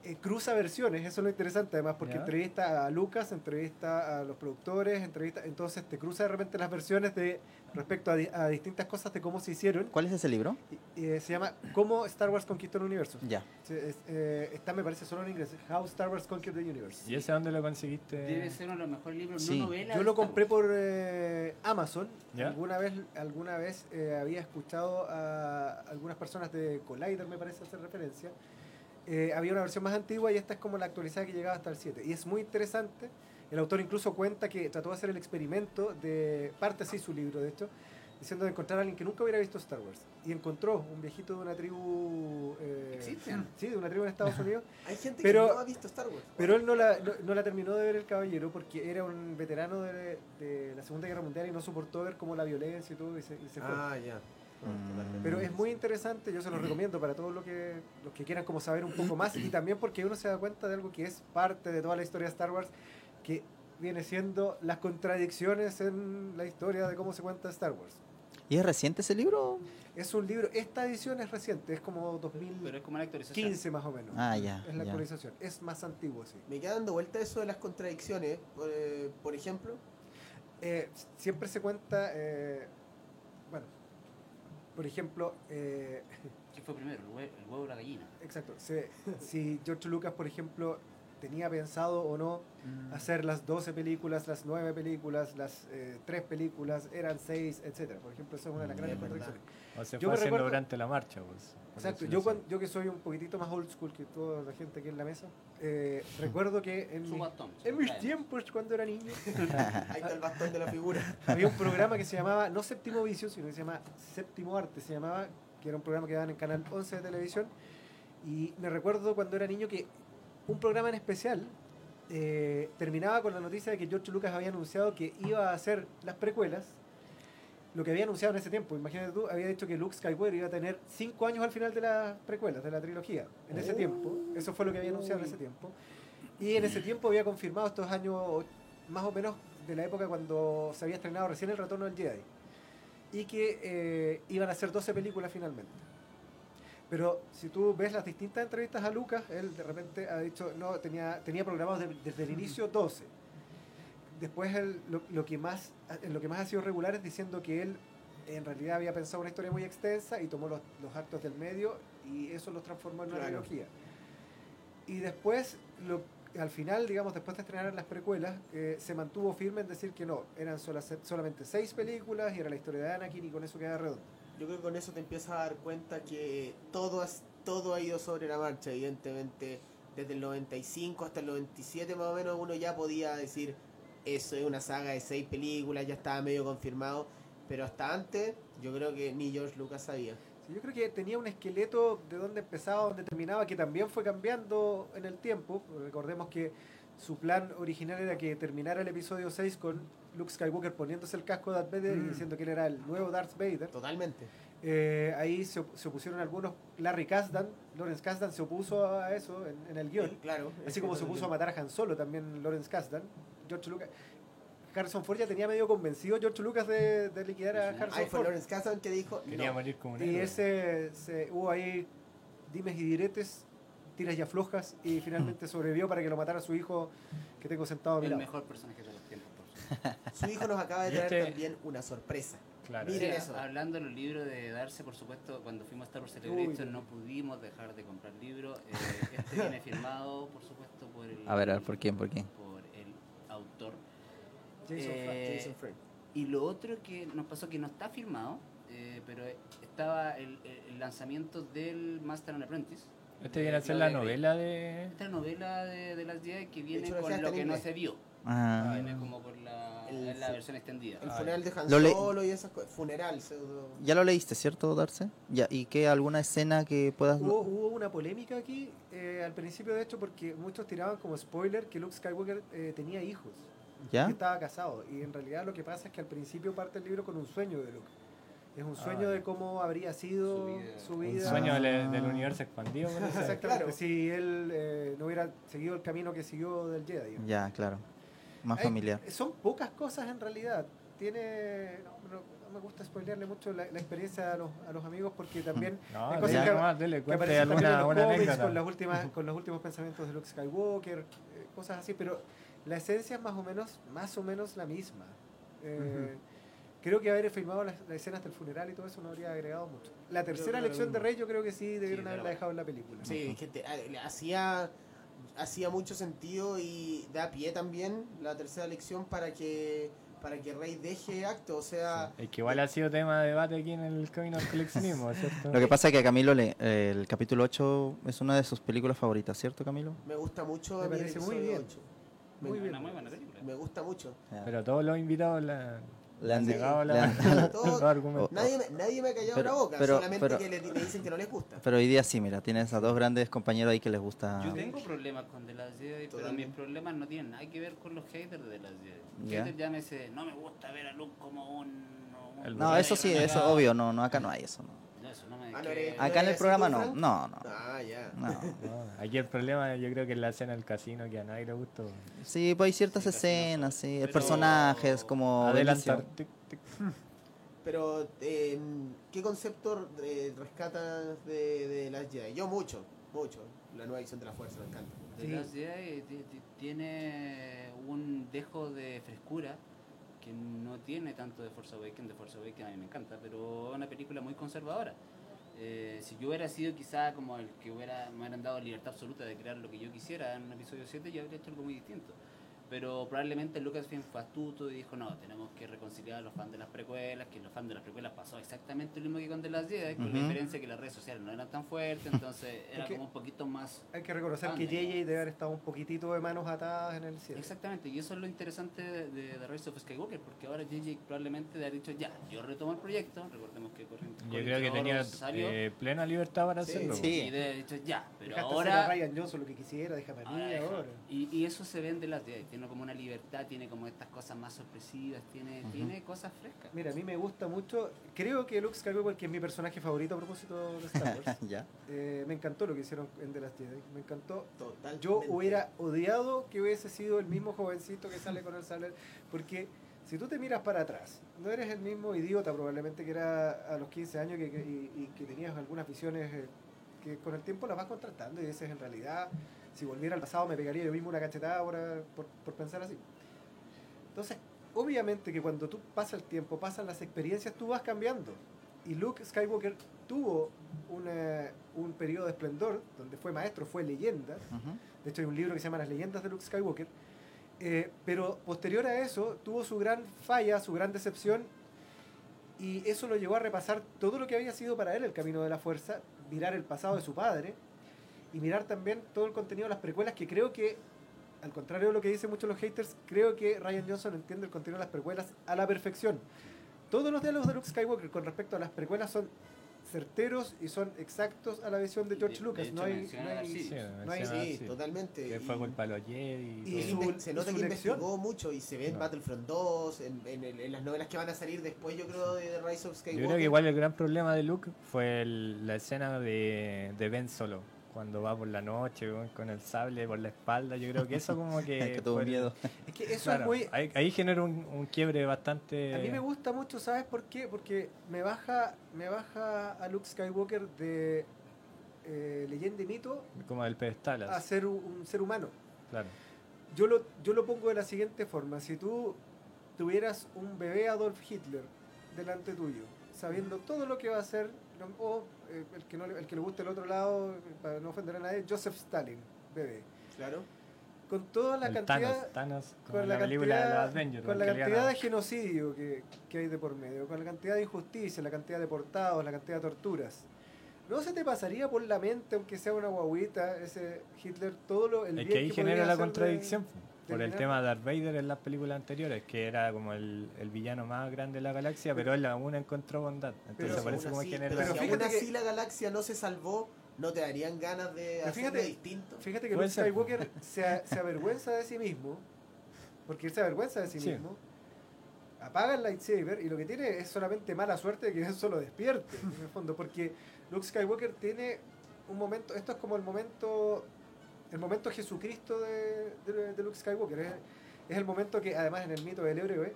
C: Eh, cruza versiones, eso es lo interesante además, porque
E: Ya.
C: entrevista a Lucas, entrevista a los productores, entrevista, entonces te cruza de repente las versiones de respecto a, di- a distintas cosas de cómo se hicieron.
B: ¿Cuál es ese libro?
C: Y, eh, se llama Cómo Star Wars conquistó el universo.
B: Ya.
C: Se- es- eh, está, me parece, solo en inglés. How Star Wars Conquered the Universe.
E: ¿Y ese dónde lo conseguiste?
D: Debe ser uno de los mejores libros,
B: Sí.
D: no novela.
C: Yo lo compré por eh, Amazon.
E: ¿Ya?
C: Alguna vez, alguna vez eh, había escuchado a algunas personas de Collider, me parece hacer referencia. Eh, había una versión más antigua y esta es como la actualizada que llegaba hasta el 7. Y es muy interesante. El autor incluso cuenta que trató de hacer el experimento de parte así su libro, de hecho, diciendo de encontrar a alguien que nunca hubiera visto Star Wars. Y encontró un viejito de una tribu. eh,
D: ¿Existen?
C: Sí, de una tribu en Estados Unidos.
A: Hay gente
C: Pero-
A: que no ha visto Star Wars.
C: Pero él no la, no, no la terminó de ver el caballero porque era un veterano de, de la Segunda Guerra Mundial y no soportó ver como la violencia y todo y se, y se fue.
A: Ah, ya.
B: Mm.
C: Pero es muy interesante, yo se los recomiendo para todos los que, los que quieran como saber un poco más y también porque uno se da cuenta de algo que es parte de toda la historia de Star Wars, que viene siendo las contradicciones en la historia de cómo se cuenta Star Wars.
B: ¿Y es reciente ese libro?
C: Es un libro, esta edición es reciente, es como
D: Pero
C: 2015
D: es como una actualización.
C: más o menos.
B: Ah, ya.
C: es la
B: ya.
C: actualización, es más antiguo, sí.
A: Me queda dando vuelta eso de las contradicciones. Por, eh, por ejemplo,
C: Eh, siempre se cuenta, eh, por ejemplo, eh,
D: ¿Qué fue primero, el hue- el huevo o la gallina?
C: exacto, se- si George Lucas, por ejemplo, tenía pensado o no hacer las 12 películas, las 9 películas, las 3 películas, eran 6, etcétera. Por ejemplo, esa es una de las
B: Mm,
C: grandes contradicciones.
E: O se
C: Yo
E: fue
C: me
E: haciendo
C: recuerdo-
E: durante la marcha, pues.
C: Exacto, yo,
E: así.
C: cuan- yo que soy un poquitito más old school que toda la gente aquí en la mesa, eh, recuerdo que en, mi-
D: bastón,
C: en mis tiempos, cuando era niño,
A: ahí está el bastón de la figura.
C: había un programa que se llamaba, no Séptimo Vicio, sino que se llama Séptimo Arte, se llamaba, que era un programa que daban en Canal 11 de televisión. Y me recuerdo cuando era niño que un programa en especial eh, terminaba con la noticia de que George Lucas había anunciado que iba a hacer las precuelas. Lo que había anunciado en ese tiempo, imagínate tú, había dicho que Luke Skywalker iba a tener cinco años al final de las precuelas, de la trilogía. En ese
A: Oh.
C: tiempo, eso fue lo que había anunciado en ese tiempo. Y en ese tiempo había confirmado estos años, más o menos de la época cuando se había estrenado recién El Retorno del Jedi. Y que eh, iban a ser 12 películas finalmente. Pero si tú ves las distintas entrevistas a Lucas, él de repente ha dicho, no, tenía, tenía programados de- desde el inicio 12. Después él, lo, lo que más, lo que más ha sido regular es diciendo que él en realidad había pensado una historia muy extensa y tomó los, los actos del medio y eso los transformó en una
A: Claro.
C: trilogía. Y después, lo, al final, digamos, después de estrenar las precuelas, eh, se mantuvo firme en decir que no, eran sola- solamente seis películas y era la historia de Anakin y con eso queda redondo.
A: Yo creo que con eso te empiezas a dar cuenta que todo, has- todo ha ido sobre la marcha, evidentemente. Desde el 95 hasta el 97 más o menos uno ya podía decir, eso es una saga de seis películas, ya estaba medio confirmado. Pero hasta antes, yo creo que ni George Lucas sabía.
C: Sí, yo creo que tenía un esqueleto de dónde empezaba, dónde terminaba, que también fue cambiando en el tiempo. Recordemos que su plan original era que terminara el episodio 6 con Luke Skywalker poniéndose el casco de Darth Vader y
A: Mm.
C: diciendo que él era el nuevo Darth Vader.
A: Totalmente.
C: Eh, ahí se, op- se opusieron algunos. Larry Kasdan, Lawrence Kasdan se opuso a eso en, en el guion.
A: Claro.
C: Así como se opuso a matar a Han Solo también Lawrence Kasdan. George Lucas. Harrison Ford ya tenía medio convencido a George Lucas de, de liquidar a Harrison
A: Ahí fue
C: Ford.
A: Lawrence Kasdan que dijo.
E: Quería
A: no.
E: morir como un
C: Y ese se, hubo ahí dimes y diretes, tiras y aflojas, y finalmente sobrevivió para que lo matara su hijo que tengo sentado a mi
D: El
C: lado.
D: mejor personaje de los tiempos. por supuesto.
A: Su hijo nos acaba de traer
E: este-
A: también una sorpresa.
E: Claro.
A: Miren
D: Sí,
A: eso.
D: Hablando de los libros de Darse, por supuesto, cuando fuimos a Star Wars Celebration no pudimos dejar de comprar libros. Eh, este viene firmado, por supuesto, por el,
B: A ver, a ver, ¿por quién, por quién?
D: por el autor.
C: Jason
D: Eh,
A: Jason Friend.
D: Y lo otro que nos pasó que no está firmado, eh, pero estaba el, el lanzamiento del Master and Apprentice.
E: Este viene a ser la novela de...
D: Esta novela de, de las 10 que viene
A: hecho,
D: con lo que no se vio.
B: Ah,
D: Viene como por la,
A: El
D: la versión extendida.
A: El
E: Ah,
A: funeral de Han Solo y esas cosas. Funeral, pseudo.
B: ya lo leíste, ¿cierto, Darce? Ya, ¿y qué? ¿Alguna escena que puedas...?
C: Hubo, hubo una polémica aquí eh, al principio, de hecho, porque muchos tiraban como spoiler que Luke Skywalker eh, tenía hijos,
B: ¿Ya?
C: que estaba casado. Y en realidad lo que pasa es que al principio parte el libro con un sueño de Luke. Es un
E: Ah,
C: sueño de cómo habría sido
D: Su
C: su vida.
E: Un sueño del,
B: Ah.
E: del universo expandido.
C: Exactamente,
A: Claro.
C: si él eh, no hubiera seguido el camino que siguió del Jedi. digamos.
B: Ya, claro. Más
C: Hay-
B: familiar.
C: son pocas cosas en realidad. Tiene. No, no- no me gusta spoilearle mucho la, la experiencia a los, a los amigos porque también.
E: No,
C: hay cosas que,
E: nomás, dele,
C: que aparecen en
E: alguna
C: los cómics con, las últimas, con los últimos pensamientos de Luke Skywalker, eh, cosas así, pero la esencia es más o menos, más o menos la misma. Eh, Creo que haber filmado las, las escenas del funeral y todo eso no habría agregado mucho. La tercera elección de. Rey yo creo que sí debieron
D: era
C: haberla dejado en la película.
A: Sí, es que te- ah, hacía, hacía mucho sentido y da pie también la tercera lección para que para que Rey deje acto. O sea,
E: Es que igual ha sido tema de debate aquí en el camino al coleccionismo, ¿cierto?
B: Lo que pasa es que a Camilo le, eh, el capítulo 8 es una de sus películas favoritas, ¿cierto, Camilo?
A: me gusta mucho
C: Me parece muy
A: episodio
C: bien.
A: ocho.
C: Muy
A: me,
C: bien.
D: Una muy buena película.
A: me gusta mucho.
E: Pero todos los invitados la,
B: Le han,
E: negado la,
A: Todo-
E: argumentos.
A: Nadie, me- nadie me ha callado
B: Pero-
A: la boca,
B: pero-
A: solamente
B: pero-
A: que le, le dicen que no les gusta.
B: Pero hoy día sí, mira, tienes a dos grandes compañeros ahí que les gusta...
D: Yo tengo problemas con The Last Jedi, pero mis problemas no tienen nada que ver con los haters de The Last Jedi.
B: Ya.
D: Haters llámese, no me gusta ver a Luke como un... un
B: No, eso sí, eso
D: renegado".
B: obvio, no, no, acá no hay eso, no.
D: No, eso no me...
A: Ah, no
D: que-
A: eres-
B: Acá en el programa no, no, no,
A: Ah, ya.
B: no.
E: No, aquí el problema yo creo que es la escena del casino que a nadie le gustó.
B: Sí, pues hay ciertas escenas, sí, el
D: Pero-
B: personaje es como...
E: Adelantar.
B: buenísimo.
E: tic, tic.
A: Pero, eh, ¿qué concepto eh, rescatas de, de las Jedi? Yo mucho, mucho. La nueva edición de la fuerza, me encanta.
C: Sí.
D: Last Jedi ti- ti- tiene un dejo de frescura que no tiene tanto de Force Awakens. De Force Awakens a mí me encanta, pero es una película muy conservadora. Eh, si yo hubiera sido quizá como el que hubiera, me hubieran dado libertad absoluta de crear lo que yo quisiera en un episodio 7, yo habría hecho algo muy distinto. Pero probablemente Lucasfilm fue astuto y dijo, no, tenemos que reconciliar a los fans de las precuelas, que los fans de las precuelas pasó exactamente lo mismo que con The Last Jedi, con la diferencia que las redes sociales no eran tan fuertes, entonces era como un poquito más
C: Hay que reconocer
D: Ah,
C: que
D: no.
C: JJ debe haber estado un poquitito de manos atadas en el cielo.
D: Exactamente, y eso es lo interesante de, de The Rise of Skywalker, porque ahora JJ probablemente le ha dicho, ya, yo retomo el proyecto, recordemos que Corrin-
E: Yo creo que tenía
D: salió,
E: eh, plena libertad para
A: Sí,
E: hacerlo.
B: sí.
D: y le ha dicho, ya, pero
C: Dejaste
D: ahora...
C: Ryan Johnson lo que quisiera, déjame a mí
D: ahora deja-
C: ahora.
D: Y, y eso se ve en The Last Jedi, como una libertad, tiene como estas cosas más sorpresivas, tiene, tiene cosas frescas.
C: Mira, a mí me gusta mucho. Creo que Luke Skywalker, que es mi personaje favorito a propósito de Star Wars,
B: ya.
C: eh, me encantó lo que hicieron en The Last Jedi. Me encantó.
A: Total.
C: Yo hubiera odiado que hubiese sido el mismo jovencito que sale con el sable, porque si tú te miras para atrás, no eres el mismo idiota probablemente que era a los 15 años que, que- y, y que tenías algunas visiones eh, que con el tiempo las vas contrastando y dices en realidad, si volviera al pasado me pegaría yo mismo una cachetada ahora por, por pensar así. Entonces, obviamente que cuando tú pasas el tiempo, pasan las experiencias, tú vas cambiando. Y Luke Skywalker tuvo una- un periodo de esplendor donde fue maestro, fue leyenda.
B: Ujú.
C: De hecho, hay un libro que se llama Las leyendas de Luke Skywalker. Eh, pero posterior a eso, tuvo su gran falla, su gran decepción. Y eso lo llevó a repasar todo lo que había sido para él el camino de la fuerza, mirar el pasado de su padre y mirar también todo el contenido de las precuelas, que creo que, al contrario de lo que dicen muchos los haters, creo que Ryan Johnson entiende el contenido de las precuelas a la perfección. Todos los diálogos de Luke Skywalker con respecto a las precuelas son certeros y son exactos a la visión de George
D: De-
C: Lucas.
D: de
C: no
D: hecho,
C: hay,
D: menciona
C: no hay-.
E: Sí,
C: no hay-
E: menciona-
A: Sí,
E: sí.
A: totalmente.
E: Que fue de los Jedi y
C: y su-
A: se nota que
C: lección.
A: investigó mucho y se ve en
C: No.
A: Battlefront 2, en, en el- en las novelas que van a salir después, yo creo, de Rise of Skywalker.
E: Yo creo que igual el gran problema de Luke fue el- la escena de, de Ben Solo. Cuando va por la noche con el sable por la espalda. Yo creo que eso como que...
B: que tuvo miedo.
C: Es que eso
E: claro,
C: es muy.
E: ahí, ahí generó un, un quiebre bastante...
C: A mí me gusta mucho, ¿sabes por qué? Porque me baja, me baja a Luke Skywalker de eh, leyenda y mito
E: Como del pedestal.
C: a
E: así,
C: ser un, un ser humano.
E: Claro.
C: Yo lo, yo lo pongo de la siguiente forma. Si tú tuvieras un bebé Adolf Hitler delante tuyo, sabiendo todo lo que va a hacer, o eh, el, que no el que le guste el otro lado, eh, para no ofender a nadie, Joseph Stalin, bebé.
A: Claro.
C: Con toda la
E: El
C: cantidad...
E: Thanos, Thanos,
C: con la,
E: la, película de los
C: cantidad,
E: Avengers.
C: con la cantidad de genocidio que, que hay de por medio, con la cantidad de injusticia, la cantidad de deportados, la cantidad de torturas. ¿No se te pasaría por la mente, aunque sea una guaguita, ese Hitler, todo lo, el
E: Es
C: bien
E: que ahí
C: que
E: genera la
C: de-
E: contradicción. Por el tema de Darth Vader en las películas anteriores, que era como el, el villano más grande de la galaxia, pero él aún encontró bondad. Entonces
C: Pero
E: por eso como
A: así-
E: genera...
A: pero
C: Pero
A: si
C: fíjate
A: aún
C: que-
A: así la galaxia no se salvó, ¿no te darían ganas de
C: Pero
A: hacerlo
C: fíjate-
A: distinto?
C: Fíjate que Luke. Skywalker se, se avergüenza de sí mismo, porque él se avergüenza de sí,
E: Sí.
C: mismo, apaga el lightsaber y lo que tiene es solamente mala suerte de que él solo despierte, en el fondo, porque Luke Skywalker tiene un momento, esto es como el momento, el momento Jesucristo de, de- de Luke Skywalker, es, es el momento que además en el mito del héroe,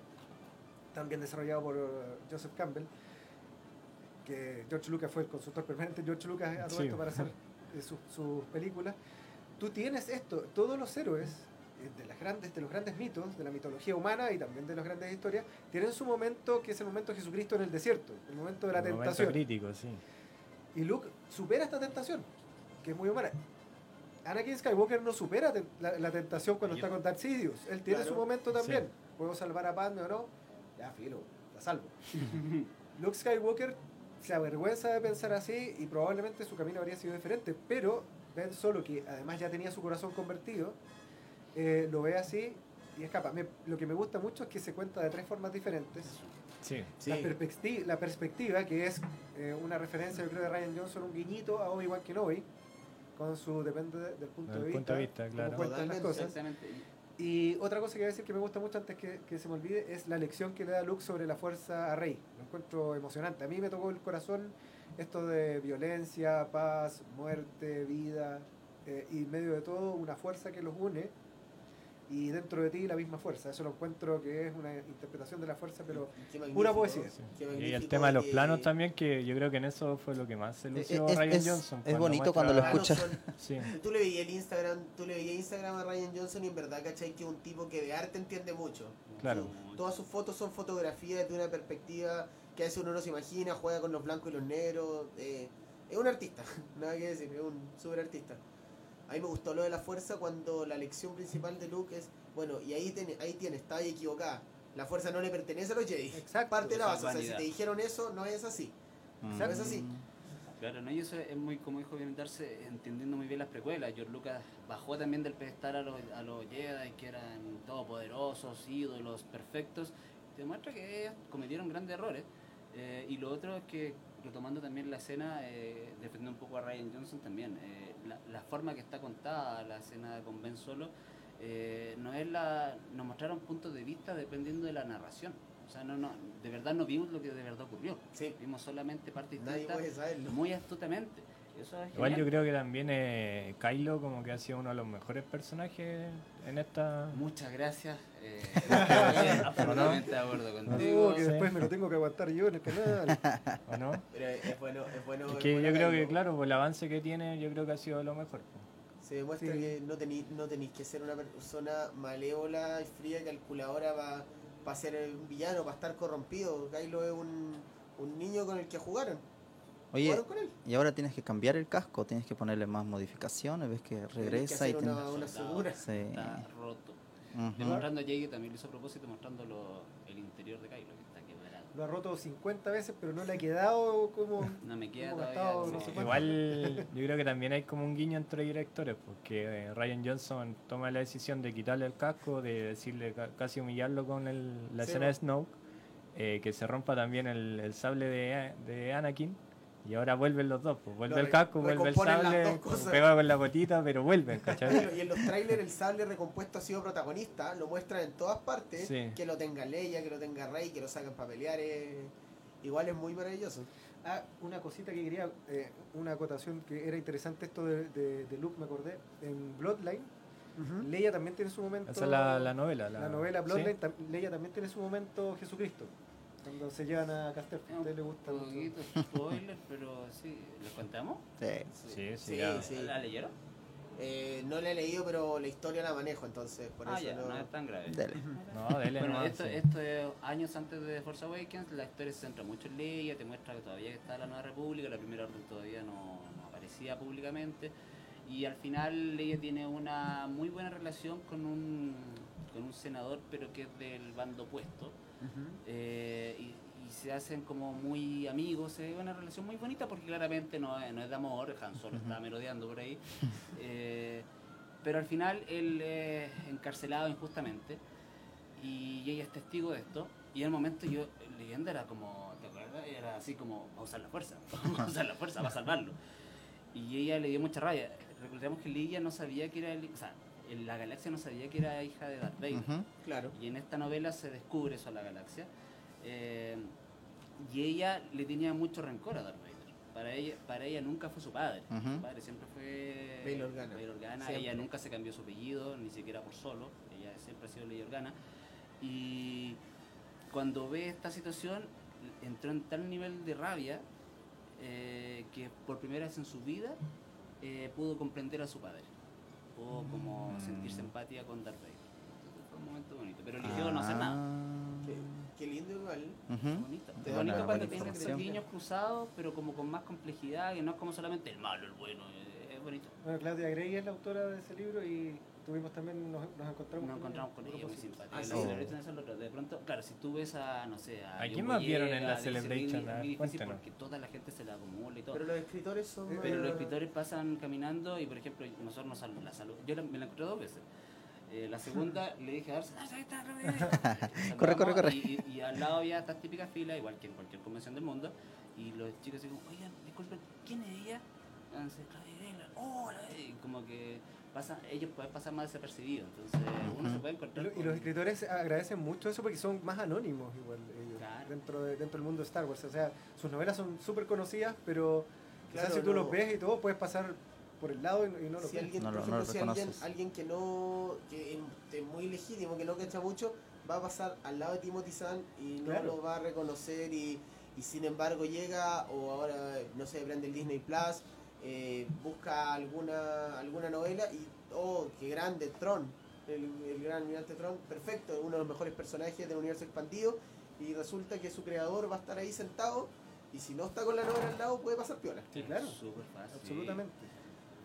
C: también desarrollado por uh, Joseph Campbell, que George Lucas fue el consultor permanente de George Lucas a todo
E: Sí.
C: esto para hacer eh, sus, películas. Tú tienes esto, todos los héroes eh, de las grandes, de los grandes mitos, de la mitología humana y también de las grandes historias, tienen su momento que es el momento de Jesucristo en el desierto, el momento de la
E: momento
C: tentación.
E: crítico, sí.
C: Y Luke supera esta tentación, que es muy humana. Anakin Skywalker no supera la, la tentación cuando está con Darth Sidious. Él tiene
A: Claro.
C: su momento también.
E: Sí.
C: ¿Puedo salvar a Padme o no? Ya, filo, la salvo. Luke Skywalker se avergüenza de pensar así y probablemente su camino habría sido diferente, pero Ben Solo, que además ya tenía su corazón convertido, eh, lo ve así y escapa. Me- lo que me gusta mucho es que se cuenta de tres formas diferentes.
E: Sí.
A: Sí.
C: La, perspecti- la perspectiva, que es eh, una referencia, yo creo, de Ryan Johnson, un guiñito a Obi-Wan Kenobi, con su depende de- del punto
E: Del
C: de
E: punto
C: vista,
E: de vista,
C: cómo
E: claro.
C: cuentan las cosas. Y otra cosa que voy a decir que me gusta mucho antes que, que se me olvide es la lección que le da Luke sobre la fuerza a Rey. Lo encuentro emocionante. A mí me tocó el corazón esto de violencia, paz, muerte, vida eh, y en medio de todo una fuerza que los une y dentro de ti la misma fuerza. Eso lo encuentro que es una interpretación de la fuerza, pero pura poesía.
E: Y el tema de los planos también, que yo creo que en eso fue lo que más se lució
B: Es-
E: Ryan
B: es-
E: Johnson.
B: es bonito cuando lo
E: muestra-
A: Planos
B: escucha.
A: son-
E: Sí.
A: Tú le veías el Instagram, tú le veías Instagram a Ryan Johnson y en verdad, ¿cachai? Que es un tipo que de arte entiende mucho.
E: Claro.
A: Todas sus fotos son fotografías de una perspectiva que a veces uno no se imagina, juega con los blancos y los negros. eh, es un artista, nada que decir, es un super artista. A mí me gustó lo de la fuerza cuando la lección principal de Luke es, bueno, y ahí, ten- ahí tienes, estaba equivocada. La fuerza no le pertenece a los Jedi.
C: Exacto.
A: Parte de la base. O sea, si te dijeron eso, no es así.
B: Mm.
A: No es así.
D: Claro, ¿no? y eso es muy, como dijo bien Darse, entendiendo muy bien las precuelas. George Lucas bajó también del pedestal a los, a los Jedi, que eran todopoderosos, ídolos, perfectos. Te demuestra que ellos cometieron grandes errores. Eh, y lo otro es que, retomando también la escena, eh, defendiendo un poco a Ryan Johnson también, eh, la, la forma que está contada la escena con Ben Solo, eh, no es la, nos mostraron puntos de vista dependiendo de la narración. O sea, no, no, de verdad no vimos lo que de verdad ocurrió.
A: Sí.
D: Vimos solamente parte
A: Nadie
D: distinta
A: puede saberlo.
D: muy astutamente. Eso es
E: Igual yo
D: genial.
E: creo que también eh, Kylo como que ha sido uno de los mejores personajes en esta...
D: Muchas gracias. Eh, estoy absolutamente de acuerdo contigo.
C: Que
E: Sí.
C: después me lo tengo que aguantar yo en el canal.
E: ¿O no?
A: Pero es bueno, es bueno.
E: Es
A: es
E: que
A: bueno
E: yo creo que,
A: verlo.
E: claro, por el avance que tiene, yo creo que ha sido lo mejor.
A: Se demuestra
C: Sí.
A: que no tenéis no tenéis que ser una persona malévola y fría, calculadora para ser un villano, para estar corrompido. Kylo es un, un niño con el que jugaron.
B: Oye,
A: Jugaron con él.
B: y ahora tienes que cambiar el casco, tienes que ponerle más modificaciones, ves que regresa
A: hacer
B: y tiene-
A: una, una segura.
B: Sí.
D: Está roto.
B: Ujú.
D: Demostrando a Jay que también lo hizo a propósito, mostrando lo- el interior de Kylo, que está quebrado.
C: Lo ha roto 50 veces, pero no le ha quedado como.
D: No me queda
C: Como
D: todavía.
C: gastado,
D: no
C: no
D: sé
C: sé
D: cuánto.
E: Igual yo creo que también hay como un guiño entre directores, porque eh, Ryan Johnson toma la decisión de quitarle el casco, de decirle ca- casi humillarlo con el- la
A: Sí,
E: escena de Snoke, eh, que se rompa también el, el sable de, de Anakin, Y ahora vuelven los dos, pues vuelve el casco, vuelve el sable, pegado con la botita, pero vuelven, ¿cachai?
A: Y en los trailers el sable recompuesto ha sido protagonista, lo muestran en todas partes,
E: Sí.
A: que lo tenga Leia, que lo tenga Rey, que lo saquen para pelear, es- igual es muy maravilloso.
C: Ah, una cosita que quería, eh, una acotación que era interesante esto de, de, de Luke, me acordé. En Bloodline, Leia también tiene su momento.
E: Esa es la, la novela.
C: la
E: La,
C: novela
E: ¿sí?
C: Bloodline, Leia también tiene su momento Jesucristo. Cuando se llevan a Caster, a usted le gusta
D: Un poquito spoiler, pero sí. ¿Les contamos?
B: Sí.
E: Sí, sí,
A: Sí,
E: ya.
A: sí.
D: ¿La leyeron?
A: Eh, no la he leído, pero la historia la manejo, entonces por
D: ah,
A: eso
D: ya,
A: no...
D: no es tan grave.
B: Dele.
E: No, dele
D: Bueno,
E: nomás,
D: esto,
E: sí.
D: esto es años antes de Force Awakens, la historia se centra mucho en Leia, te muestra que todavía está la Nueva República, la Primera Orden todavía no, no aparecía públicamente, y al final Leia tiene una muy buena relación con un, con un senador, pero que es del bando opuesto, eh, y, y se hacen como muy amigos, es una relación muy bonita porque claramente no es, no es de amor, Han Solo está merodeando por ahí, eh, pero al final él es encarcelado injustamente y ella es testigo de esto. Y en el momento yo leyenda era como ¿te acuerdas? era así como a usar la fuerza a usar la fuerza va a salvarlo y ella le dio mucha rabia. Recordemos que Leia no sabía que era el- o sea la galaxia no sabía que era hija de Darth Vader.
A: Claro.
D: y en esta novela se descubre eso a la galaxia eh, y ella le tenía mucho rencor a Darth Vader para ella, para ella nunca fue su padre. Su padre siempre fue
A: Bail Organa.
D: Bail Organa.
A: Siempre.
D: Ella nunca se cambió su apellido, ni siquiera por solo. Ella siempre ha sido Ley Organa. Y cuando ve esta situación, entró en tal nivel de rabia eh, que por primera vez en su vida eh, pudo comprender a su padre. Pudo como
B: Mm.
D: sentirse empatía con Darth Vader. Entonces fue un momento bonito. Pero eligió no hacer nada.
A: Qué, qué lindo igual.
B: Ah. Ujú.
D: Bonito. Bonito cuando tienes guiños cruzados, pero como con más complejidad, que no es como solamente el malo, el bueno. eh, Es bonito.
C: Bueno, Claudia Grey es la autora de ese libro y tuvimos también, nos, nos encontramos
D: Nos encontramos con ella, muy simpática.
A: Ah,
D: La
A: sí.
D: Celebration es la. De pronto, claro, si tú ves a, no sé, a.
E: ¿A quién más vieron en la Celebration?
D: Es muy difícil
E: cuéntanos.
D: porque toda la gente se la acumula y todo.
A: Pero los escritores son...
D: Pero los escritores pasan caminando y, por ejemplo, nosotros nos salvamos la salud. Yo la- me la encontré dos veces. Eh, la segunda le dije a "Ah, ahí está, ahí está".
B: Corre, corre,
D: saludamos
B: corre.
D: Y, y- y al lado había estas típicas filas, igual que en cualquier convención del mundo. Y los chicos como, oigan, disculpen, ¿quién es ella? Entonces, Grey, "Hola", y como que pasan, ellos pueden pasar más desapercibidos. Entonces, uno se puede
C: Y,
D: encontrar.
C: lo- y los escritores agradecen mucho eso porque son más anónimos igual ellos
D: Claro.
C: dentro, de- dentro del mundo de Star Wars. O sea, sus novelas son súper conocidas, pero quizás
A: Claro,
C: si tú
A: no.
C: los ves y todo, puedes pasar por el lado y, no- y no los
A: si
C: ves.
A: alguien,
B: No
A: por
B: lo- no
A: ejemplo,
B: lo
A: si alguien, alguien que no, que es- muy legítimo, que no cacha mucho, va a pasar al lado de Timothy Zahn y no
C: Claro.
A: lo va a reconocer y, y sin embargo llega o ahora, no sé, prende el Disney Plus, eh, busca alguna alguna novela y, oh, qué grande, Tron, el, el gran almirante Tron, perfecto, uno de los mejores personajes del universo expandido y resulta que su creador va a estar ahí sentado y si no está con la novela al lado puede pasar piola.
C: Sí, claro,
D: Súper fácil.
C: absolutamente.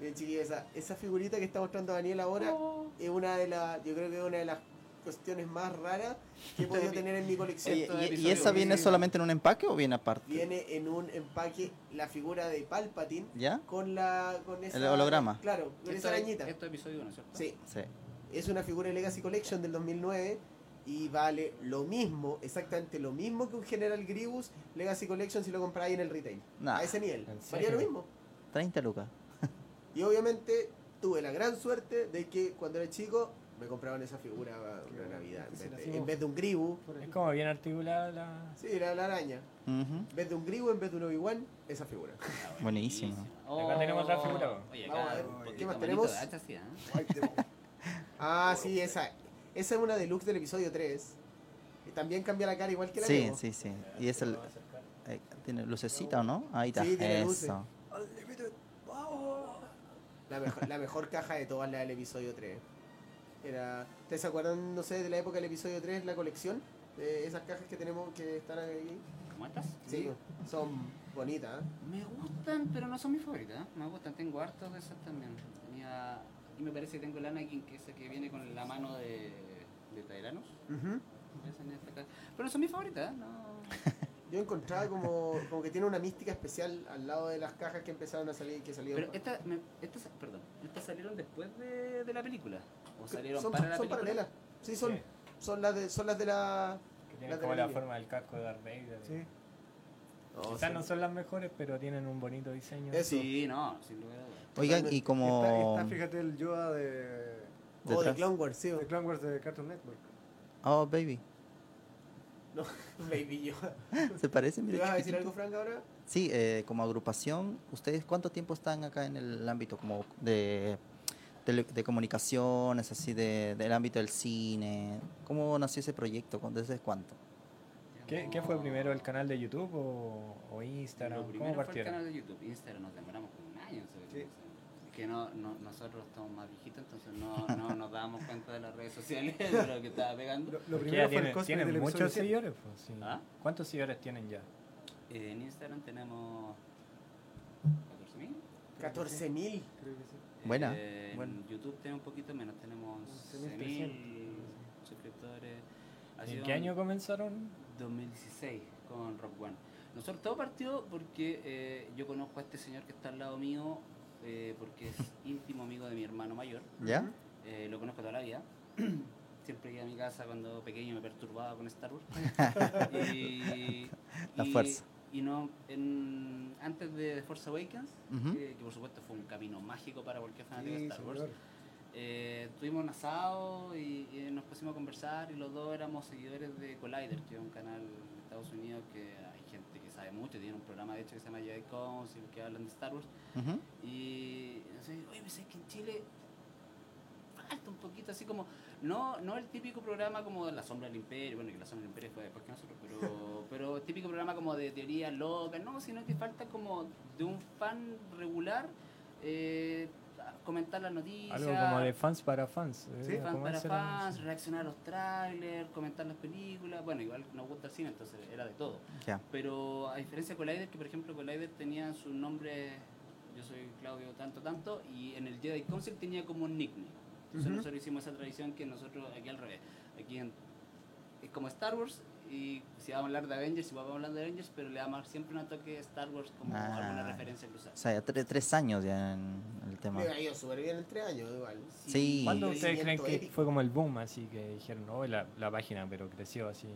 A: Bien, chiquillos, esa, esa figurita que está mostrando Daniel ahora es una de las, yo creo que es una de las cuestiones más raras que he podido tener en mi colección.
B: Oye, ¿y- ¿y, esa viene
A: Sí.
B: solamente en un empaque o viene aparte?
A: Viene en un empaque la figura de Palpatine
B: ¿Ya?
A: con la con esa,
B: El holograma.
A: Claro, con
D: Esto
A: esa
D: es-
A: arañita.
D: Esto es episodio 1, ¿cierto?
A: Sí,
B: Sí.
A: es una figura de Legacy Collection del 2009 y vale lo mismo, exactamente lo mismo que un General Grievous Legacy Collection si lo compráis en el retail.
B: Nah.
A: A ese nivel.
E: ¿En
A: Valía lo mismo.
B: 30 lucas.
A: Y obviamente tuve la gran suerte de que cuando era chico me compraban esa figura una Navidad. En vez,
C: la
A: de, en vez de un Gribu,
E: Es como bien articulada la...
A: sí, la, la araña. En vez de un Gribu, en vez de un Obi-Wan, esa figura.
B: Buenísimo.
E: Acá tenemos otra figura,
D: Oye,
A: Vamos
D: acá,
A: a ver,
D: un
A: ¿qué más tenemos?
D: ¿eh?
A: Ah, sí, esa. Esa es una deluxe del episodio 3. Y también cambia la cara igual que la
B: Sí,
A: Lego.
B: sí, sí. Y es el... eh, ¿Tiene lucecita o no? Ahí está.
A: Sí, tiene luces.
B: Eso.
A: La, mejor, la mejor caja de todas, la del episodio 3. Era, ¿Ustedes se acuerdan, no sé, de la época del episodio 3, la colección? De esas cajas que tenemos que están ahí.
D: ¿Cómo estás?
A: Sí, son bonitas. ¿eh?
D: Me gustan, pero no son mis favoritas. ¿eh? Me gustan, tengo hartos de esas también. Tenía... Aquí me parece que tengo el Anakin, que es el que viene con la mano de, de Tyranus. Esta caja. Pero no son mis favoritas, ¿eh? no.
A: Yo encontraba como, como que tiene una mística especial al lado de las cajas que empezaron a salir, que salieron.
D: Pero estas, me- estas, perdón, estas salieron después de, de la película. ¿O salieron
A: son,
D: para la
A: son
D: película?
A: paralelas. Sí, son,
E: Sí.
A: son las de, son las de la.
E: Que tiene
A: Las de
E: como
A: la
E: forma del casco de Darth Vader.
C: Sí.
A: No,
E: Quizás
A: sí.
E: no son las mejores, pero tienen un bonito diseño.
A: Eso.
D: Sí, no, sin lugar a dudas.
B: Oigan, y como...
C: está, fíjate, el Yoda de,
A: Oh, de. Clone Wars, sí.
C: de Clone Wars de Cartoon Network.
B: Oh, baby.
A: No, Baby Yoda.
B: ¿Se parece?
A: ¿Te ibas a decir algo, Frank, ahora?
B: Sí, eh, como agrupación, ¿ustedes cuánto tiempo están acá en el ámbito como de, tele- de comunicaciones, así de, del ámbito del cine? ¿Cómo nació ese proyecto? ¿Cuándo- ¿Desde cuánto?
E: ¿Qué, qué fue primero, el canal de YouTube o, o Instagram?
D: Lo
E: ¿Cómo
D: primero fue el
E: partieron?
D: canal de YouTube. Instagram nos demoramos como un año. ¿sabes?
C: Sí.
D: Que no, no, nosotros estamos más viejitos, entonces no, no nos dábamos cuenta de las redes sociales, de lo que estaba pegando.
C: Lo, lo primero fue el
E: tienen, muchos
C: 7.
E: seguidores. pues, sí.
D: ¿Ah?
E: ¿Cuántos seguidores tienen ya?
D: Eh, en Instagram tenemos 14.000.
A: 14.000.
C: Creo que sí.
B: Buena,
D: Eh, en
B: buena.
D: YouTube tenemos un poquito menos, tenemos
C: 11.300.
D: 11.000 suscriptores.
E: ¿En qué
D: un-
E: año comenzaron?
D: 2016 con Rock One. Nosotros todo partió porque eh, yo conozco a este señor que está al lado mío eh, porque es íntimo amigo de mi hermano mayor.
B: ¿Ya?
D: Eh, lo conozco toda la vida. Siempre iba a mi casa cuando pequeño me perturbaba con Star Wars. y,
B: La
D: y-
B: fuerza.
D: Y no, en- antes de The Force Awakens, eh, que por supuesto fue un camino mágico para cualquier fanático de
C: Sí,
D: Star Wars, eh, tuvimos un asado y, y nos pusimos a conversar y los dos éramos seguidores de Collider, que es un canal de Estados Unidos que hay gente que sabe mucho, tiene un programa de hecho que se llama Jedi Council, que hablan de Star Wars.
B: Ujú.
D: Y así, oye, me sé que en Chile falta un poquito así como, no, no el típico programa como La Sombra del Imperio, bueno, que La Sombra del Imperio fue después que nosotros, pero, pero el típico programa como de teorías locas, no, sino que falta como de un fan regular eh, comentar las noticias.
E: Algo como de fans para fans. eh,
C: Sí,
D: Fan
E: como
D: para fans, reaccionar a los trailers, comentar las películas. Bueno, igual nos gusta el cine, entonces era de todo.
B: Ya.
D: Pero a diferencia de Collider, que por ejemplo Collider tenía su nombre, yo soy Claudio tanto tanto, y en el Jedi Council tenía como un nickname. Entonces nosotros hicimos esa tradición que nosotros aquí al revés. Aquí en- es como Star Wars y si vamos a hablar de Avengers, si vamos a hablar de Avengers, pero le damos siempre un toque Star Wars como
B: Ah.
D: alguna referencia cruzada.
B: O sea, ya tre- tres años ya en el tema.
A: Me ha ido súper bien en tres años, igual.
B: Sí.
E: ¿Cuándo
A: el
E: ustedes creen que fue como el boom? Así que dijeron, no, la, la página, pero creció así.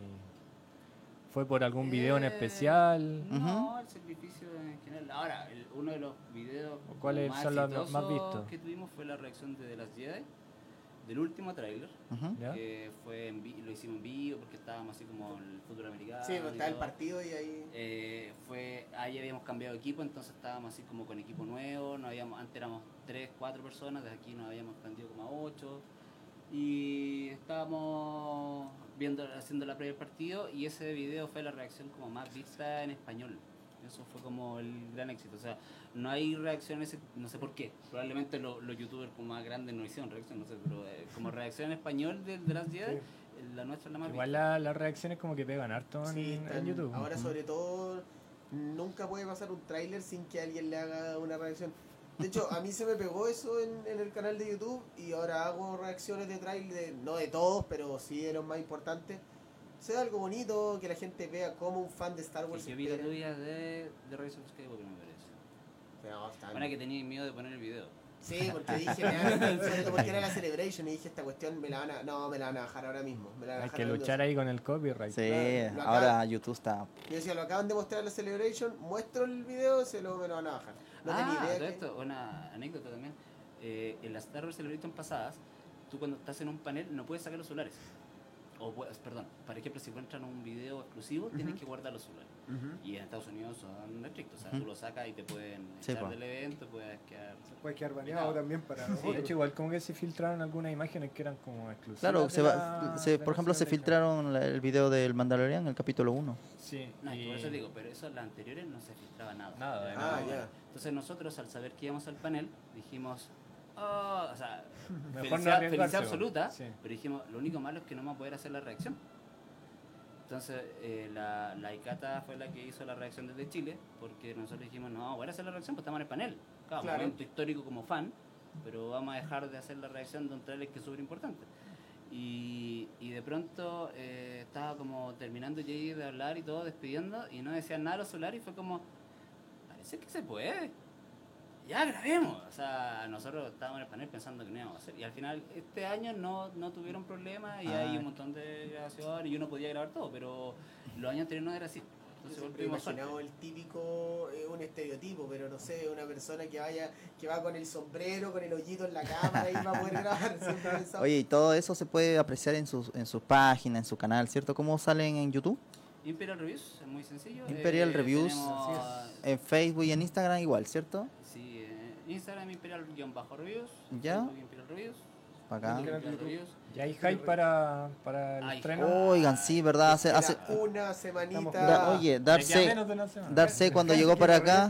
E: ¿Fue por algún video en
D: Eh,
E: especial?
D: No, el sacrificio en general. Ahora, el- uno de los videos
E: ¿O cuáles
D: más
E: son los más vistos?
D: que tuvimos fue la reacción de The Last Jedi, del último tráiler.
E: ¿Ya?
D: que fue en lo hicimos en vivo porque estábamos así como en el fútbol americano.
A: Sí, pues está el partido y ahí.
D: Eh, fue, ahí habíamos cambiado de equipo, entonces estábamos así como con equipo nuevo, no habíamos, antes éramos 3, 4 personas, desde aquí nos habíamos expandido como a 8 y estábamos viendo, haciendo la previa del partido y ese video fue la reacción como más vista en español. Eso fue como el gran éxito. O sea, no hay reacciones, no sé por qué. Probablemente lo- los youtubers como más grandes no hicieron reacción, no sé, pero eh, como reacción en español de, de las 10, la nuestra es la más
E: Igual
D: vista.
E: la- las reacciones como que pegan harto en,
A: Sí,
E: en
A: están-
E: YouTube.
A: Ahora sobre todo nunca puede pasar un tráiler sin que alguien le haga una reacción. De hecho, a mí se me pegó eso en, en el canal de YouTube y ahora hago reacciones de tráiler, de- no de todos, pero sí de los más importantes. Sea algo bonito, que la gente vea como un fan de Star Wars.
D: Y yo vi la tuya de, de Rise of Skywalker, me parece.
A: Pero están-
D: Bueno, que tenía miedo de poner el video.
A: Sí, porque dije, me van a- porque era la Celebration y dije, esta cuestión me la van a, no, me la van a bajar ahora mismo. Me la van a
E: Hay que
A: ahora
E: luchar ahí con el copyright.
B: Sí, ahora YouTube está.
A: Yo decía, lo acaban de mostrar en la Celebration, muestro el video, se lo me lo van a bajar. No
D: ah,
A: tenía idea. que-
D: esto, una anécdota también. Eh, en las Star Wars Celebration pasadas, tú cuando estás en un panel no puedes sacar los celulares. O, perdón, por ejemplo, si encuentran un video exclusivo, tienes que guardar los celulares. Y en Estados Unidos son estrictos, o sea,
B: Ujú.
D: tú lo sacas y te pueden
B: Sí,
D: echar
B: po.
D: del evento, puedes quedar...
C: Se puede quedar baneado también para
E: Sí, de hecho, igual como que se filtraron algunas imágenes que eran como exclusivas.
B: Claro, se
E: la-
B: va, se- por ejemplo, se filtraron la- el video del Mandalorian, el capítulo 1.
E: Sí,
D: No,
E: y-
D: por eso digo, pero eso en las anteriores no se filtraba nada.
E: Nada,
A: Ah,
D: como-
A: ya.
D: Entonces nosotros al saber que íbamos al panel, dijimos, "Oh", o sea,
E: Mejor
D: felicidad, absoluta,
E: Sí.
D: pero dijimos, lo único malo es que no vamos a poder hacer la reacción. Entonces eh, la, la ICATA fue la que hizo la reacción desde Chile, porque nosotros dijimos, no, voy a hacer la reacción, pues estamos en el panel. Claro,
A: Claro.
D: momento histórico como fan, pero vamos a dejar de hacer la reacción de un trailer que es súper importante. Y, y de pronto eh, estaba como terminando Jay de hablar y todo, despidiendo, y no decían nada los celulares, y fue como, parece que se puede. Ya grabemos. O sea, nosotros estábamos en el panel pensando que no íbamos a hacer. Y al final, este año no, no tuvieron problemas y
B: Ah.
D: hay un montón de grabaciones y uno podía grabar todo, pero los años anteriores no era así. Entonces
A: imaginado el típico, eh, un estereotipo, pero no sé, una persona que vaya, que va con el sombrero, con el hoyito en la cámara y va a poder grabar.
B: Oye, y todo eso se puede apreciar en sus, en sus páginas, en su canal, ¿cierto? ¿Cómo salen en YouTube?
D: Imperial Reviews, es muy sencillo.
B: Imperial
D: Eh,
B: Reviews,
D: tenemos,
B: En Facebook y en Instagram igual, ¿cierto?
D: Instagram Imperial-Reviews.
B: Ya.
D: Facebook Imperial Reviews.
B: Acá.
D: Imperial Reviews.
E: ¿Ya hay hype para, para el
D: Ay,
E: estreno?
B: Oigan, sí, ¿verdad? Hace, hace,
A: una semanita.
B: da- oye, Darse,
E: menos de una semana.
B: Darse cuando llegó para acá,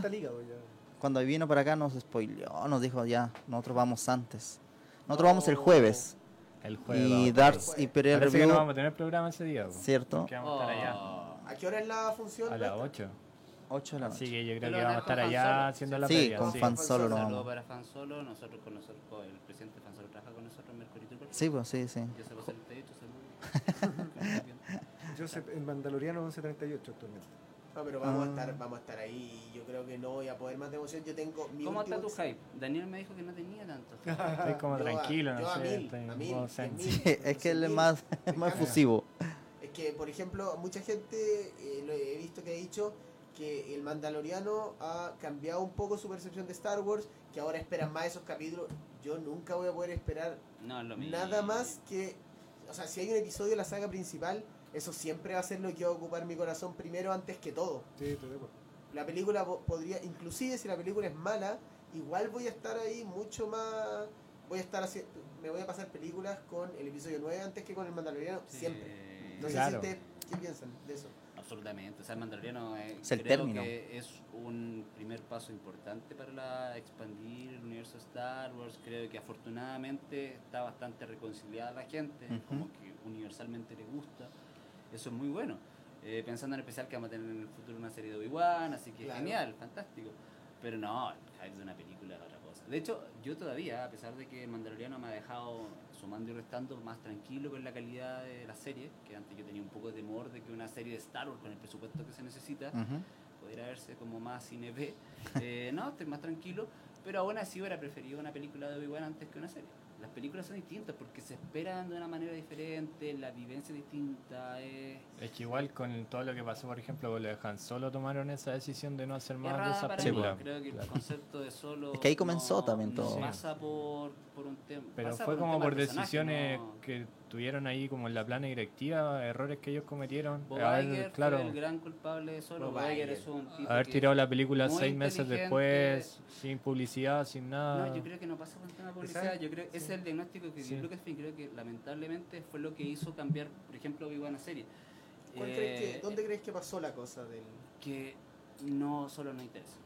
B: cuando vino para acá nos spoileó, nos dijo ya, nosotros vamos antes. Nosotros vamos el jueves.
E: El jueves.
B: Y. Darts
A: Parece
B: Imperial
E: Parece que
B: Review,
E: no vamos a tener programa ese día.
B: ¿cierto?
E: Que vamos a estar allá.
D: Oh.
A: ¿A qué hora es la función?
E: A las
A: Beto?
E: 8.
B: 8 de la
E: Así
B: noche.
E: que yo creo que vamos a estar
D: con
E: allá haciendo la
B: Sí,
E: previa.
B: con
E: sí.
B: Fan Solo
D: Un
B: no
D: saludo para Fan Solo, nosotros con nosotros, con el presidente Fan Solo trabaja con nosotros en Mercury.
B: Sí, pues sí, sí.
D: Yo se lo he dicho, saludos.
C: Joseph en Mandaloriano 1138 actualmente.
A: No, pero vamos,
B: Ah.
A: a estar, vamos a estar ahí. Yo creo que no voy a poder más de emoción. Yo tengo mi
D: ¿Cómo está tu hype? Daniel me dijo que no tenía tanto.
E: Estoy como
A: Yo
E: tranquilo,
A: yo
E: no sé.
B: es que él es más, es más efusivo.
A: Es que, por ejemplo, mucha gente eh, lo he visto que ha dicho que el Mandaloriano ha cambiado un poco su percepción de Star Wars, que ahora esperan más esos capítulos. Yo nunca voy a poder esperar
D: No, lo
A: nada más que. O sea, si hay un episodio de la saga principal, eso siempre va a ser lo que va a ocupar mi corazón primero antes que todo.
C: Sí, de acuerdo.
A: La película po- podría, inclusive si la película es mala, igual voy a estar ahí mucho más. Voy a estar haci- me voy a pasar películas con el episodio 9 antes que con el Mandaloriano,
D: Sí,
A: siempre. No sé
E: Claro.
A: si ustedes, ¿qué piensan de eso?
D: Absolutamente. O sea, el Mandaloriano eh,
B: Es el
D: creo
B: término.
D: que es un primer paso importante para la, expandir el universo de Star Wars. Creo que afortunadamente está bastante reconciliada la gente, como que universalmente le gusta. Eso es muy bueno. Eh, pensando en especial que vamos a tener en el futuro una serie de Obi-Wan, así que
A: Claro.
D: genial, fantástico. Pero no, el hype de una película es otra cosa. De hecho, yo todavía, a pesar de que el Mandaloriano me ha dejado sumando y restando más tranquilo con la calidad de la serie, que antes yo tenía un poco de temor de que una serie de Star Wars con el presupuesto que se necesita pudiera verse como más cine B. Eh, no, estoy más tranquilo, pero aún así hubiera preferido una película de Obi-Wan antes que una serie. Las películas son distintas porque se esperan de una manera diferente, la vivencia es distinta. Es,
E: Es que igual con todo lo que pasó, por ejemplo, con lo de Han Solo tomaron esa decisión de no hacer más de
D: mí.
E: películas.
D: Creo que el concepto de solo.
B: Es que ahí comenzó
D: no-
B: también
D: no
B: todo.
D: pasa por, por un tema.
E: Pero
D: pasa
E: fue como por decisiones
D: no-
E: que tuvieron ahí como en la plana directiva, errores que ellos cometieron.
D: Bob
E: Haber,
D: Iger
E: claro,
D: fue el gran culpable de solo.
A: Bob
D: Bob Iger
A: Iger.
D: es un tipo
E: haber tirado la película seis meses después, sin publicidad, sin nada.
D: No, yo creo que no pasa con el tema de publicidad.
C: ¿Sabes?
D: Yo creo que ese es el diagnóstico que
E: Sí.
D: dio Lucasfilm. Creo que lamentablemente fue lo que hizo cambiar, por ejemplo, Obi-Wan a serie.
A: ¿Cuál
D: Eh,
A: crees que, ¿Dónde crees que pasó la cosa del.?
D: Que no solo no interesa.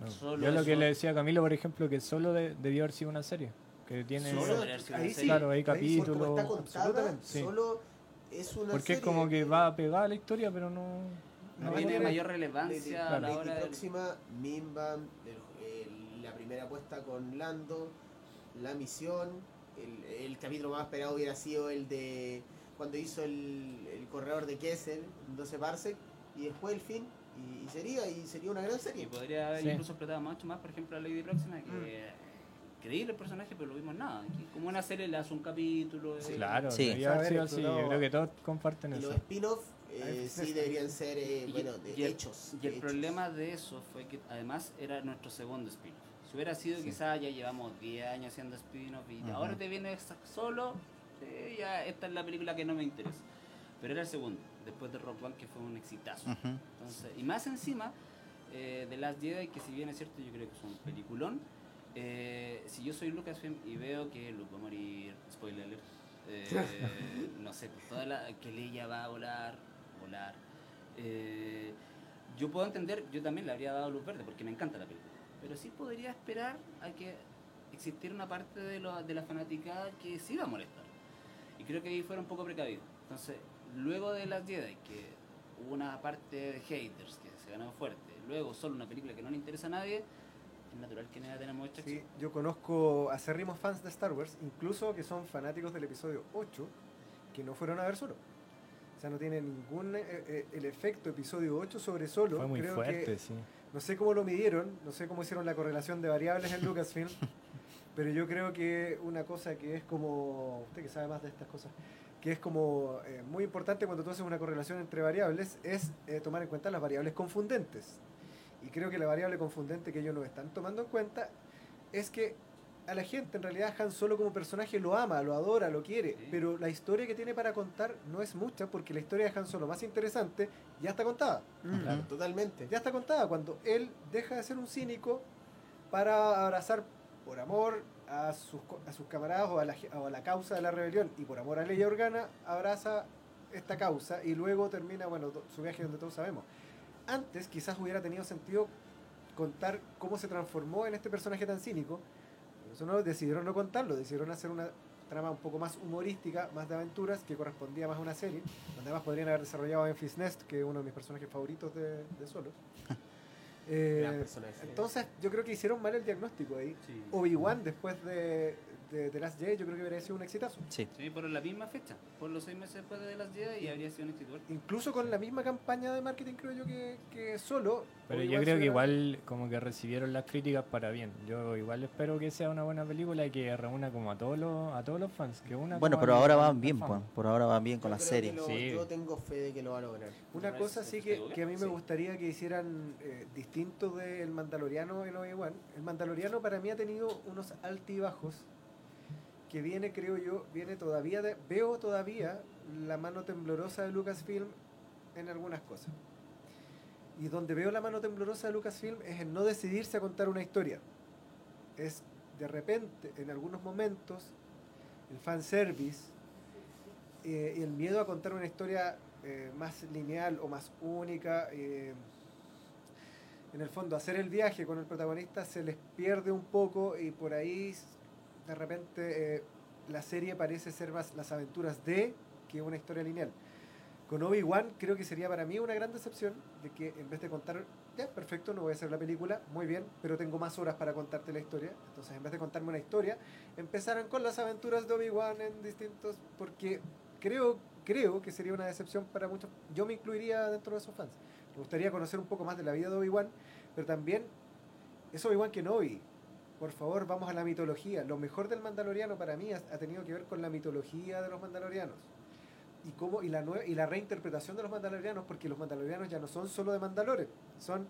E: No.
D: Solo
E: Yo lo que le decía a Camilo, por ejemplo, que solo de- debió haber sido una serie. Que tiene.
D: Solo
C: ahí sí.
D: serie.
E: Claro, hay capítulos.
A: contada.
E: Sí.
A: solo es una
E: Porque es como que va pegada a la historia, pero no.
D: No tiene
A: no,
D: mayor relevancia a la
A: Lady
D: hora del-
A: próxima, el- la primera apuesta con Lando, la misión, el, el capítulo más esperado hubiera sido el de cuando hizo el, el corredor de Kessel, 12 parsec, y después el fin, y, y sería, y sería una gran
D: Y
A: serie.
D: podría haber
E: Sí.
D: incluso explotado mucho más, por ejemplo, a Lady Próxima, que
A: Mm.
D: Creíble el personaje, pero lo vimos nada. Como una serie le hace un capítulo. eh,
E: Claro,
B: Sí.
E: debería haber
C: Saber
E: sido así. Yo creo que todos comparten
A: Y
E: eso.
A: los spin-off eh, sí deberían ser, eh,
D: Y-
A: bueno, de
D: y el-
A: hechos.
D: Y el
A: hechos.
D: problema de eso fue que además era nuestro segundo spin-off. Si hubiera sido
B: Sí.
D: quizás ya llevamos 10 años haciendo spin-off y ahora te vienes solo, eh, ya esta es la película que no me interesa. Pero era el segundo, después de Rock One que fue un exitazo. Entonces, y más encima eh, de Last Jedi, que si bien es cierto, yo creo que es un peliculón. Eh, si yo soy Lucasfilm y veo que Luke va a morir, spoiler alert, eh, no sé, pues toda la, que Leia va a volar, volar. eh, yo puedo entender, yo también le habría dado luz verde porque me encanta la película. Pero sí podría esperar a que existiera una parte de, lo- de la fanaticada que sí va a molestar. Y creo que ahí fuera un poco precavido. Entonces, luego de las Jedi, que hubo una parte de haters que se ganó fuerte, luego solo una película que no le interesa a nadie, es natural que
C: Sí, yo conozco acérrimos fans de Star Wars, incluso que son fanáticos del episodio 8, que no fueron a ver solo. O sea, no tiene ningún eh, eh, el efecto episodio 8 sobre solo.
E: Fue muy
C: Creo
E: fuerte,
C: que,
E: sí.
C: no sé cómo lo midieron, no sé cómo hicieron la correlación de variables en Lucasfilm, pero yo creo que una cosa que es como, usted que sabe más de estas cosas, que es como eh, muy importante cuando tú haces una correlación entre variables, es eh, tomar en cuenta las variables confundentes. Y creo que la variable confundente que ellos no están tomando en cuenta es que a la gente en realidad Han Solo como personaje lo ama, lo adora, lo quiere,
D: Sí.
C: pero la historia que tiene para contar no es mucha porque la historia de Han Solo más interesante ya está contada.
A: Claro, totalmente.
C: Ya está contada cuando él deja de ser un cínico para abrazar por amor a sus, co- a sus camaradas o a, la, o a la causa de la rebelión y por amor a Leia Organa abraza esta causa y luego termina, bueno, su viaje donde todos sabemos. Antes quizás hubiera tenido sentido contar cómo se transformó en este personaje tan cínico. Por Eso no decidieron no contarlo, decidieron hacer una trama un poco más humorística, más de aventuras, que correspondía más a una serie, donde además podrían haber desarrollado a Memphis Nest, que es uno de mis personajes favoritos de, de Solo. Eh, entonces, yo creo que hicieron mal el diagnóstico ahí.
D: Sí.
C: Obi-Wan, después de, de, de Last Jedi, yo creo que hubiera sido un exitazo.
B: Sí.
D: Sí, por la misma fecha, por los seis meses después de las Jedi y habría sido un instituto.
C: Incluso con la misma campaña de marketing, creo yo que, que solo.
E: Pero yo creo que igual como que recibieron las críticas para bien. Yo igual espero que sea una buena película y que reúna como a todos los, a todos los fans. Que una
B: Bueno, pero ahora van bien,
E: fans.
B: pues. Por ahora van bien con
A: Yo
B: la serie.
A: lo-
E: Sí.
A: Yo tengo fe de que lo va a lograr.
C: Una
D: ¿Me
C: cosa sí que, que a mí me gustaría que hicieran eh, distinto del Mandaloriano en Obi-Wan. El Mandaloriano para mí ha tenido unos altibajos que viene, creo yo, viene todavía de, veo todavía la mano temblorosa de Lucasfilm en algunas cosas. Y donde veo la mano temblorosa de Lucasfilm es en no decidirse a contar una historia. Es de repente, en algunos momentos, el fanservice eh, y el miedo a contar una historia eh, más lineal o más única. eh, en el fondo, hacer el viaje con el protagonista se les pierde un poco y por ahí de repente eh, la serie parece ser más las aventuras de que una historia lineal. Con Obi-Wan creo que sería para mí una gran decepción de que en vez de contar, ya, perfecto, no voy a hacer la película, muy bien, pero tengo más horas para contarte la historia. Entonces, en vez de contarme una historia, empezaron con las aventuras de Obi-Wan en distintos, porque creo, creo que sería una decepción para muchos. Yo me incluiría dentro de esos fans. Me gustaría conocer un poco más de la vida de Obi-Wan, pero también es Obi-Wan Kenobi. Por favor, vamos a la mitología. Lo mejor del Mandaloriano para mí ha, ha tenido que ver con la mitología de los Mandalorianos. Y, cómo, y, la y la reinterpretación de los Mandalorianos, porque los Mandalorianos ya no son solo de Mandalore, son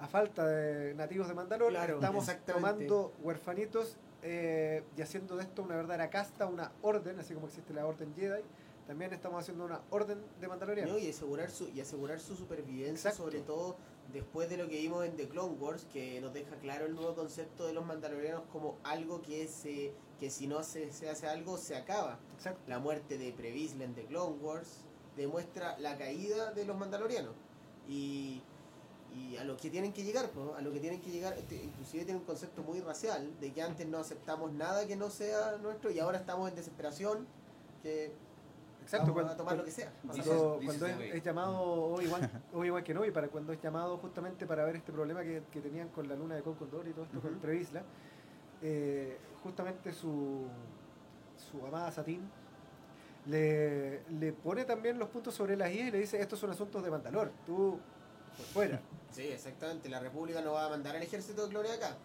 C: a falta de nativos de Mandalore,
A: Claro,
C: estamos tomando huerfanitos eh, y haciendo de esto una verdadera casta, una orden, así como existe la orden Jedi, también estamos haciendo una orden de Mandalorianos.
A: ¿no? y asegurar su y asegurar su supervivencia
C: Exacto.
A: sobre todo después de lo que vimos en The Clone Wars que nos deja claro el nuevo concepto de los mandalorianos como algo que se que si no se, se hace algo se acaba
C: Exacto.
A: la muerte de Previsla en The Clone Wars demuestra la caída de los mandalorianos y y a lo que tienen que llegar, pues, a lo que tienen que llegar, este, inclusive tiene un concepto muy racial, de que antes no aceptamos nada que no sea nuestro y ahora estamos en desesperación, que
C: Exacto,
A: vamos
C: cuando,
A: a tomar lo que sea.
C: cuando,
D: Dices-
C: cuando
D: dices,
C: es, llamado Obi-Wan Obi-Wan Kenobi, para cuando es llamado justamente para ver este problema que, que tenían con la luna de Concordor y todo esto con
A: Ujú.
C: Previsla, eh, justamente su, su amada Satín le, le pone también los puntos sobre las IES y le dice, estos son asuntos de Mandalor, tú por fuera.
A: Sí, exactamente. La República no va a mandar al ejército de Gloria acá.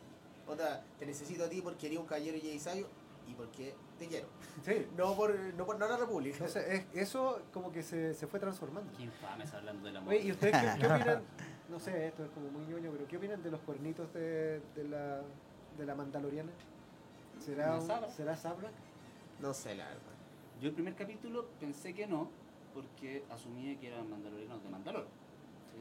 A: Otra, te necesito a ti porque eres un caballero Jedi sabio y porque te quiero.
C: Sí.
A: No por, no por no la República.
C: Entonces, es- eso como que se, se fue transformando.
D: Qué infames hablando del amor.
C: Oye, ¿y ustedes qué, qué opinan? No sé, esto es como muy ñoño, pero ¿qué opinan de los cuernitos de, de la, de la Mandaloriana? ¿Será,
D: ¿La
C: un,
D: Sabra?
C: ¿será Sabra?
A: No sé, la verdad.
D: Yo el primer capítulo pensé que no, porque asumía que eran mandalorianos de Mandalor.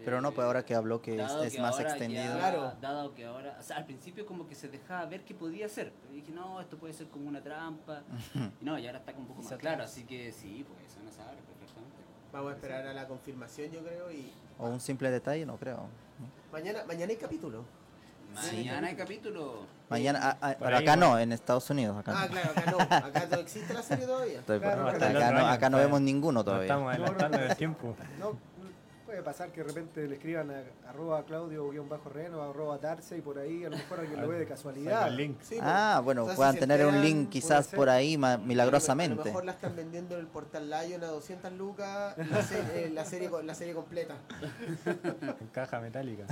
B: Pero no, pues ahora que habló que es,
D: Dado
B: es
D: que
B: más extendido.
D: ya-
A: Claro.
D: Dado que ahora, o sea, al principio como que se dejaba ver que podía ser. Pero dije, no, esto puede ser como una trampa. y no, y ahora está como un poco más claro, así que sí, pues eso no sabe perfectamente.
A: Vamos a esperar a la confirmación, yo creo. Y
B: O un simple detalle, no creo.
A: mañana, mañana hay capítulo.
D: Mañana hay capítulo.
B: Mañana, ah, ah,
E: Por
B: pero
E: ahí
B: acá no, en Estados Unidos. Acá
A: Ah,
B: no.
A: claro, acá no. Acá no existe la serie todavía.
B: Estoy-
C: Claro,
B: acá, no, acá no vemos ninguno
E: No
B: todavía.
E: estamos adelantando el tiempo.
C: No, puede pasar que de repente le escriban a arroba claudio-reno, arroba darse y por ahí a lo mejor alguien lo ve de casualidad.
E: el link.
A: Sí, pues.
B: Ah, bueno,
A: O sea, si
B: puedan tener un link quizás por ahí ma-
A: A lo
B: milagrosamente.
A: mejor la están vendiendo en el portal Lion a 200 lucas la, se- eh, la serie, la serie completa.
E: En caja metálica.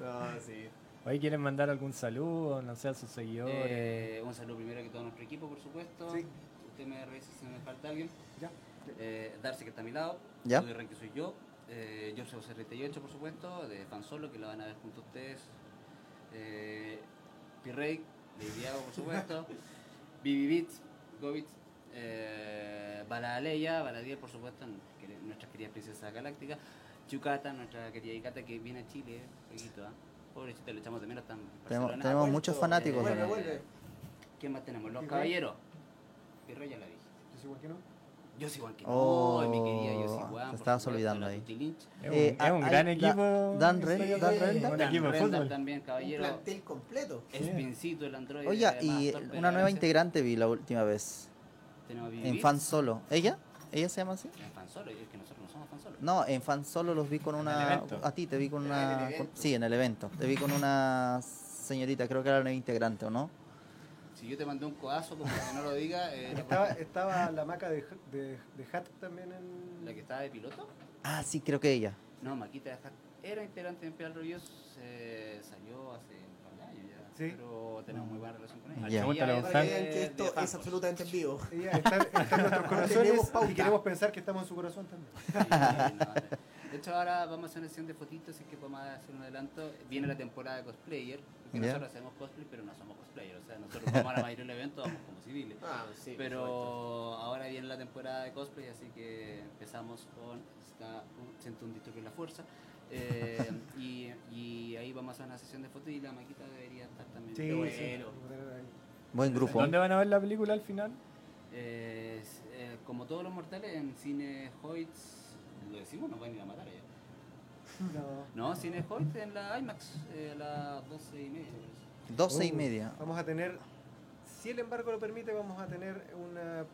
A: No, sí.
E: Hoy quieren mandar algún saludo, no sé, a sus seguidores.
D: Eh, un saludo primero que todo nuestro equipo, por supuesto.
C: Sí.
D: Usted me revisa si me falta alguien.
C: Ya.
D: Eh, Darcy, que está a mi lado.
B: Ya.
D: Soy Ren, que soy yo. Eh, George 78 por supuesto, de Fan Solo, que lo van a ver junto a ustedes. Eh, Pirrey, Lady Diago, por supuesto. Bibi Beats, Govitz. Eh, Balaleya, Baladiel, por supuesto, nuestra querida princesa galáctica. Yucata, nuestra querida Yucata, que viene a Chile, poquito, ¿ah? Pobrecita, le echamos de menos. Tan
B: Tenemos, tenemos
A: vuelto,
B: muchos fanáticos.
A: vuelve,
B: también.
A: vuelve.
D: ¿Quién más tenemos? Los
C: Pirrey.
D: caballeros. Pirrey ya la dije.
C: ¿Es igual que no?
D: Yo soy Juan que
B: Oh,
D: no, mi querida Yo soy
B: te
D: Juan.
B: estabas olvidando ahí.
E: Es un,
B: Eh,
E: es un gran equipo.
B: Dan
E: en
B: Ren- Dan Ren-
E: un
D: Dan
E: equipo de
D: Rendal
E: fútbol.
D: también,
A: Un
D: caballero.
A: plantel completo.
D: Espincito, el androide.
B: Oye, y una nueva integrante vi la última vez. En Fan. Solo. ¿Ella? ¿Ella se llama así?
D: En fan solo, es que nosotros no somos fan solo.
B: No, en Fan Solo los vi con una... A ti te vi con una... sí, en el evento. Te vi con una señorita, creo que era la nueva integrante, ¿o no?
D: Si yo te mandé un codazo, como que no lo diga, eh, la,
C: Estaba, estaba la maca de, de, de Hat también en.
D: la que estaba de piloto.
B: Ah, sí, creo que ella.
D: No, Maquita de Hack era integrante de Imperial Reviews, eh, salió hace un par de años ya.
C: Sí.
D: Pero tenemos muy buena relación con ella.
B: Ya.
D: Y ella
E: Para
D: es de-
A: que esto es absolutamente en vivo.
C: Ella está, está en nuestros corazones y queremos pensar que estamos en su corazón también.
D: Sí, no, de hecho, ahora vamos a hacer una sesión de fotitos, así que podemos hacer un adelanto. Viene la temporada de cosplayer, porque
B: Ya.
D: nosotros hacemos cosplay, pero no somos cosplayers. O sea, nosotros vamos a la mayoría del evento, vamos como civiles.
A: Ah, sí.
D: Pero ahora viene la temporada de cosplay, así que empezamos con esta, siento un disturbio en la fuerza. eh, y, y ahí vamos a hacer una sesión de fotos y la maquita debería estar también.
C: Sí, sí.
A: bueno.
C: ahí.
B: Buen grupo.
E: ¿Dónde van a ver la película al final?
D: Eh, eh, como todos los mortales, en Cine Hoyts, lo decimos, nos van a ir a matar allá.
C: No.
D: No, Cine Hoyt en la IMAX, eh, a las 12 y media. parece.
B: 12 y
C: Oh,
B: media.
C: Vamos a tener, si el embargo lo permite, vamos a tener una,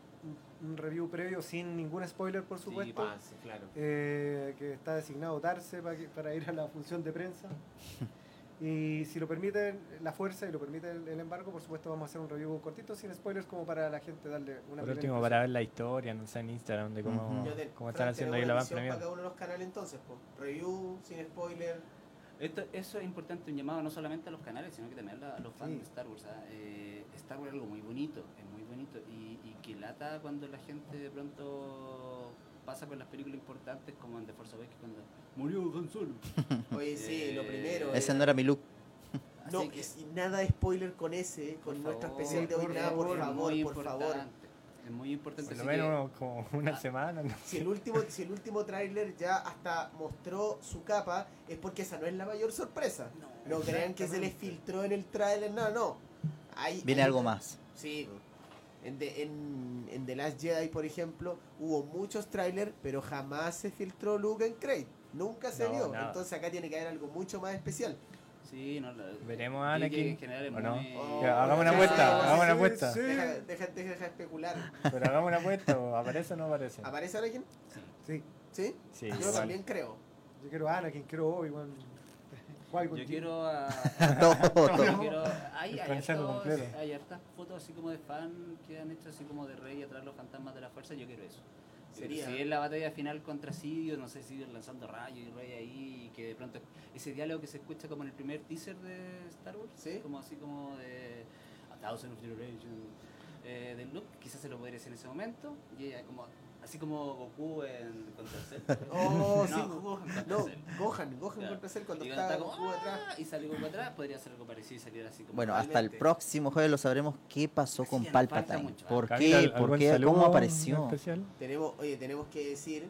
C: un- review previo sin ningún spoiler, por supuesto.
A: Sí, claro.
C: eh, que está designado Darse para, que- para ir a la función de prensa. Y si lo permite la fuerza y lo permite el, el embargo, por supuesto vamos a hacer un review cortito, sin spoilers, como para la gente darle una
E: Por último, para ver la historia, no sé, en Instagram, de cómo, cómo están haciendo ahí la van.
A: Para cada uno de los canales entonces, po. Review, sin spoiler.
D: Esto, eso es importante, un llamado no solamente a los canales, sino que también a los fans
C: Sí.
D: de Star Wars. ¿ah? Eh, Star Wars es algo muy bonito, es muy bonito. Y, y que lata cuando la gente de pronto pasa con las películas importantes, como en The Force Awakens, cuando murió Han Solo.
A: Oye, sí, lo
D: Eh,
A: primero.
B: Ese
A: era-
B: no era mi look.
A: No,
D: Así que-
A: es- nada de spoiler con ese, con
D: Por
A: nuestro
D: favor,
A: especial de hoy.
C: por
A: Nada, por
C: favor,
A: por favor.
D: importante. Es muy importante.
E: Por lo
D: así que-
E: menos como una
D: Ah.
E: semana. ¿no?
A: Si el último, si el último tráiler ya hasta mostró su capa, es porque esa no es la mayor sorpresa. No crean que se les filtró en el tráiler, no, no. Hay-
B: Viene
A: hay-
B: algo más.
A: Sí. En The, en, en The Last Jedi, por ejemplo, hubo muchos trailers, pero jamás se filtró Luke en Crate. Nunca se
E: No,
A: vio.
E: nada.
A: Entonces acá tiene que haber algo mucho más especial.
D: Sí, no, la-
E: Veremos a Anakin,
D: en general es
E: ¿o no?
D: muy-
A: Oh,
E: Ya, hagamos una apuesta,
A: sí,
E: hagamos una apuesta.
C: sí.
A: Deja, deja, deja, deja especular.
E: Pero hagamos una apuesta, ¿o ¿aparece o no aparece?
A: ¿Aparece alguien?
C: Sí,
A: ¿Sí?
E: Sí,
A: Yo
E: igual.
A: también creo.
C: yo quiero a Anakin, quiero a Obi-Wan.
D: Yo quiero a...
B: Todo, todo.
D: Yo quiero- hay, hay, hartos- hay hartas fotos así como de fan que han hecho así como de rey atrás los fantasmas de la fuerza, yo quiero eso.
A: Sería-
D: Si es la batalla final contra Sidio, no sé, Sidio lanzando rayos y rey ahí, y que de pronto ese diálogo que se escucha como en el primer teaser de Star Wars,
A: Sí.
D: como así como de A Thousand of Generations, eh, del Luke, quizás se lo podría decir en ese momento, y ella como, así como Goku en contra Cell.
A: Oh,
D: No,
A: sí.
D: Gohan contra
A: No,
D: Cell.
A: Gohan, Gohan
D: Claro.
A: contra Cell cuando
D: Y
A: está
D: como,
A: Goku atrás.
D: Y sale Goku atrás, podría ser algo parecido y salir así como
B: Bueno, hasta el próximo jueves lo sabremos qué pasó con Palpatine.
D: mucho, ¿ah?
B: ¿Por qué?
E: ¿algún
B: ¿Por qué? ¿Cómo apareció?
A: Tenemos, oye, tenemos que decir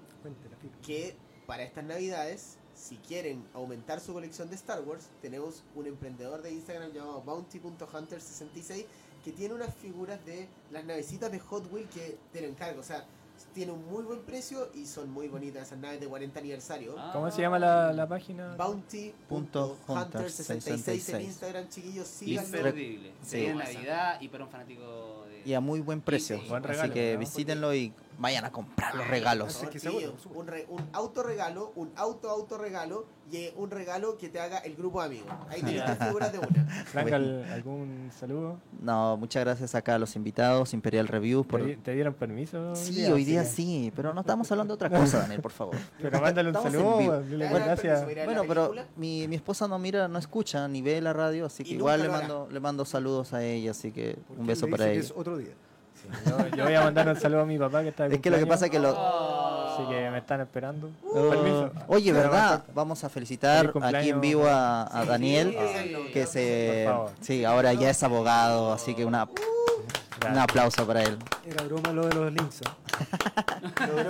A: que para estas navidades, si quieren aumentar su colección de Star Wars, tenemos un emprendedor de Instagram llamado bounty.hunter66 que tiene unas figuras de las navecitas de Hot Wheels que te lo encargo. O sea, tiene un muy buen precio y son muy bonitas esas naves de 40 aniversario.
D: Ah.
E: ¿Cómo se llama la, la página?
A: Bounty.hunter66 en Instagram, chiquillos, síganlo.
D: Imperdible.
B: Sí.
D: Sería Navidad y para un fanático de...
B: Y a muy buen precio.
D: Sí,
E: buen
B: Así
E: regalo,
B: que
E: ¿no?
B: visítenlo y vayan a comprar los regalos.
C: Así que
A: un, re- un auto regalo, un auto auto regalo y eh, un regalo que te haga el grupo de amigos. Ahí tienes figuras de una.
E: Franca, ¿al- ¿algún saludo?
B: No, muchas gracias acá a los invitados, Imperial Reviews. Por...
E: ¿Te, di- te dieron permiso?
B: Sí, hoy día sí, pero no estamos hablando de otra cosa, Daniel, por favor.
E: Pero mándale un saludo,
B: vivo.
E: dile
A: ¿Te
E: muchas
A: dan
E: gracias.
B: Bueno, pero mi, mi esposa no mira, no escucha ni ve la radio, así que
A: Y
B: igual le mando, le mando saludos a ella, así que un beso para ella.
C: Es otro día.
E: Yo, yo voy a mandar un saludo a mi papá que está de
B: Es que lo que pasa es que lo...
E: cumpleaños, Así que me están esperando.
B: Oh,
E: Permiso.
B: Oye, ¿verdad? Vamos a felicitar aquí en vivo a, a Daniel,
A: sí,
B: que
A: sí,
B: se... Sí, ahora ya es abogado, así que una, un aplauso para él.
C: Era broma lo de los links.
A: Logró,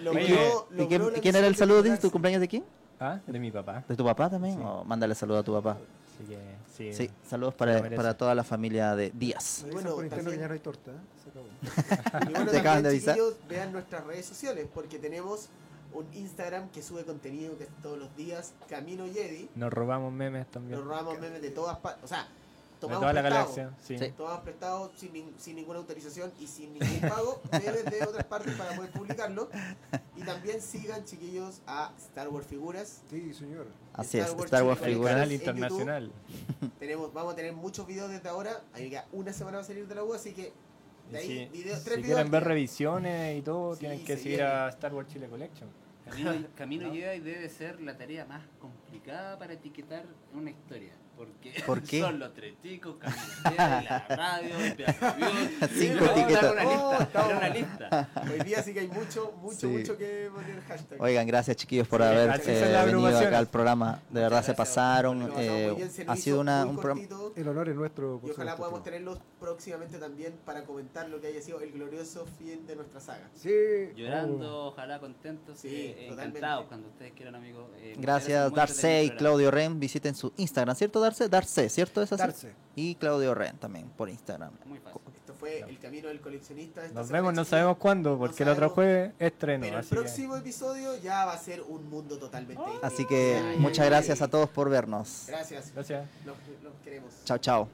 A: logró,
E: Oye,
B: ¿Y quién, era el saludo? ¿Dices tu cumpleaños de quién?
E: Ah, de mi papá.
B: ¿De tu papá también? O mándale saludo a tu papá.
E: Así que sí.
B: Sí, saludos para, para toda la familia de Díaz.
C: Me
A: bueno,
C: por interno que
A: también-
C: ya no hay torta. ¿eh? Se acabó.
A: Y bueno,
B: Te acaban de
A: también,
B: avisar.
A: chiquillos, vean nuestras redes sociales porque tenemos un Instagram que sube contenido que es todos los días, Camino Jedi.
E: Nos robamos memes también.
A: Nos robamos memes de todas partes. O sea,
E: de
A: tomamos
E: toda la
A: prestado.
E: galaxia. Sí.
A: Tomamos prestado sin, nin- sin ninguna autorización y sin ningún pago memes de otras partes para poder publicarlo. Y también sigan, chiquillos, a Star Wars Figuras.
C: Sí, señor.
B: Así
A: Star
B: es,
A: Wars
B: Star Wars
A: Figuras. en YouTube.
E: internacional.
A: Tenemos, vamos a tener muchos videos desde ahora. Ahí ya una semana va a salir de la U, así que
E: Y
A: de ahí
E: si,
A: video-
E: si
A: tres videos.
E: quieren ver revisiones y todo,
A: Sí,
E: tienen que
A: se
E: seguir a Star Wars Chile Collection.
D: Camino, Camino Jedi debe ser la tarea más complicada para etiquetar una historia. Porque
B: ¿Por qué?
D: son los tres chicos, la radio.
B: Cinco etiquetas.
D: Una
A: Oh,
D: lista,
A: estamos-
D: era una lista.
A: Hoy día sí que hay mucho, mucho,
B: Sí.
A: mucho que poner hashtag.
B: Oigan, gracias chiquillos por
E: Sí,
B: haber eh, venido acá al programa. De verdad se pasaron. Eh,
A: bien,
B: ha sido una, un programa...
C: El honor es nuestro.
A: Y ojalá
C: supuesto,
A: podamos tenerlos próximamente también para comentar lo que haya sido el glorioso fin de nuestra saga.
C: Sí.
D: Llorando, ojalá contentos,
A: Sí,
D: eh,
A: totalmente.
D: encantados cuando ustedes quieran, amigos. Eh,
B: Gracias
D: parece muy
B: Darce y
D: entretenido el
B: Claudio Ren. Visiten su Instagram, ¿cierto Darce? Darce, ¿cierto? ¿Es así?
C: Darse.
B: Y Claudio Ren también por Instagram.
D: programa. Muy fácil.
A: Esto fue el camino del coleccionista. esta
E: Nos vemos, no sabemos cuándo, porque el otro jueves estreno.
A: Pero el
E: así que
A: próximo episodio ya va a ser un mundo totalmente distinto.
B: Así que
A: Ay,
B: muchas
A: ay,
B: gracias
A: ay.
B: a todos por vernos.
A: Gracias.
E: Gracias.
A: Los, los queremos.
B: Chao, chao.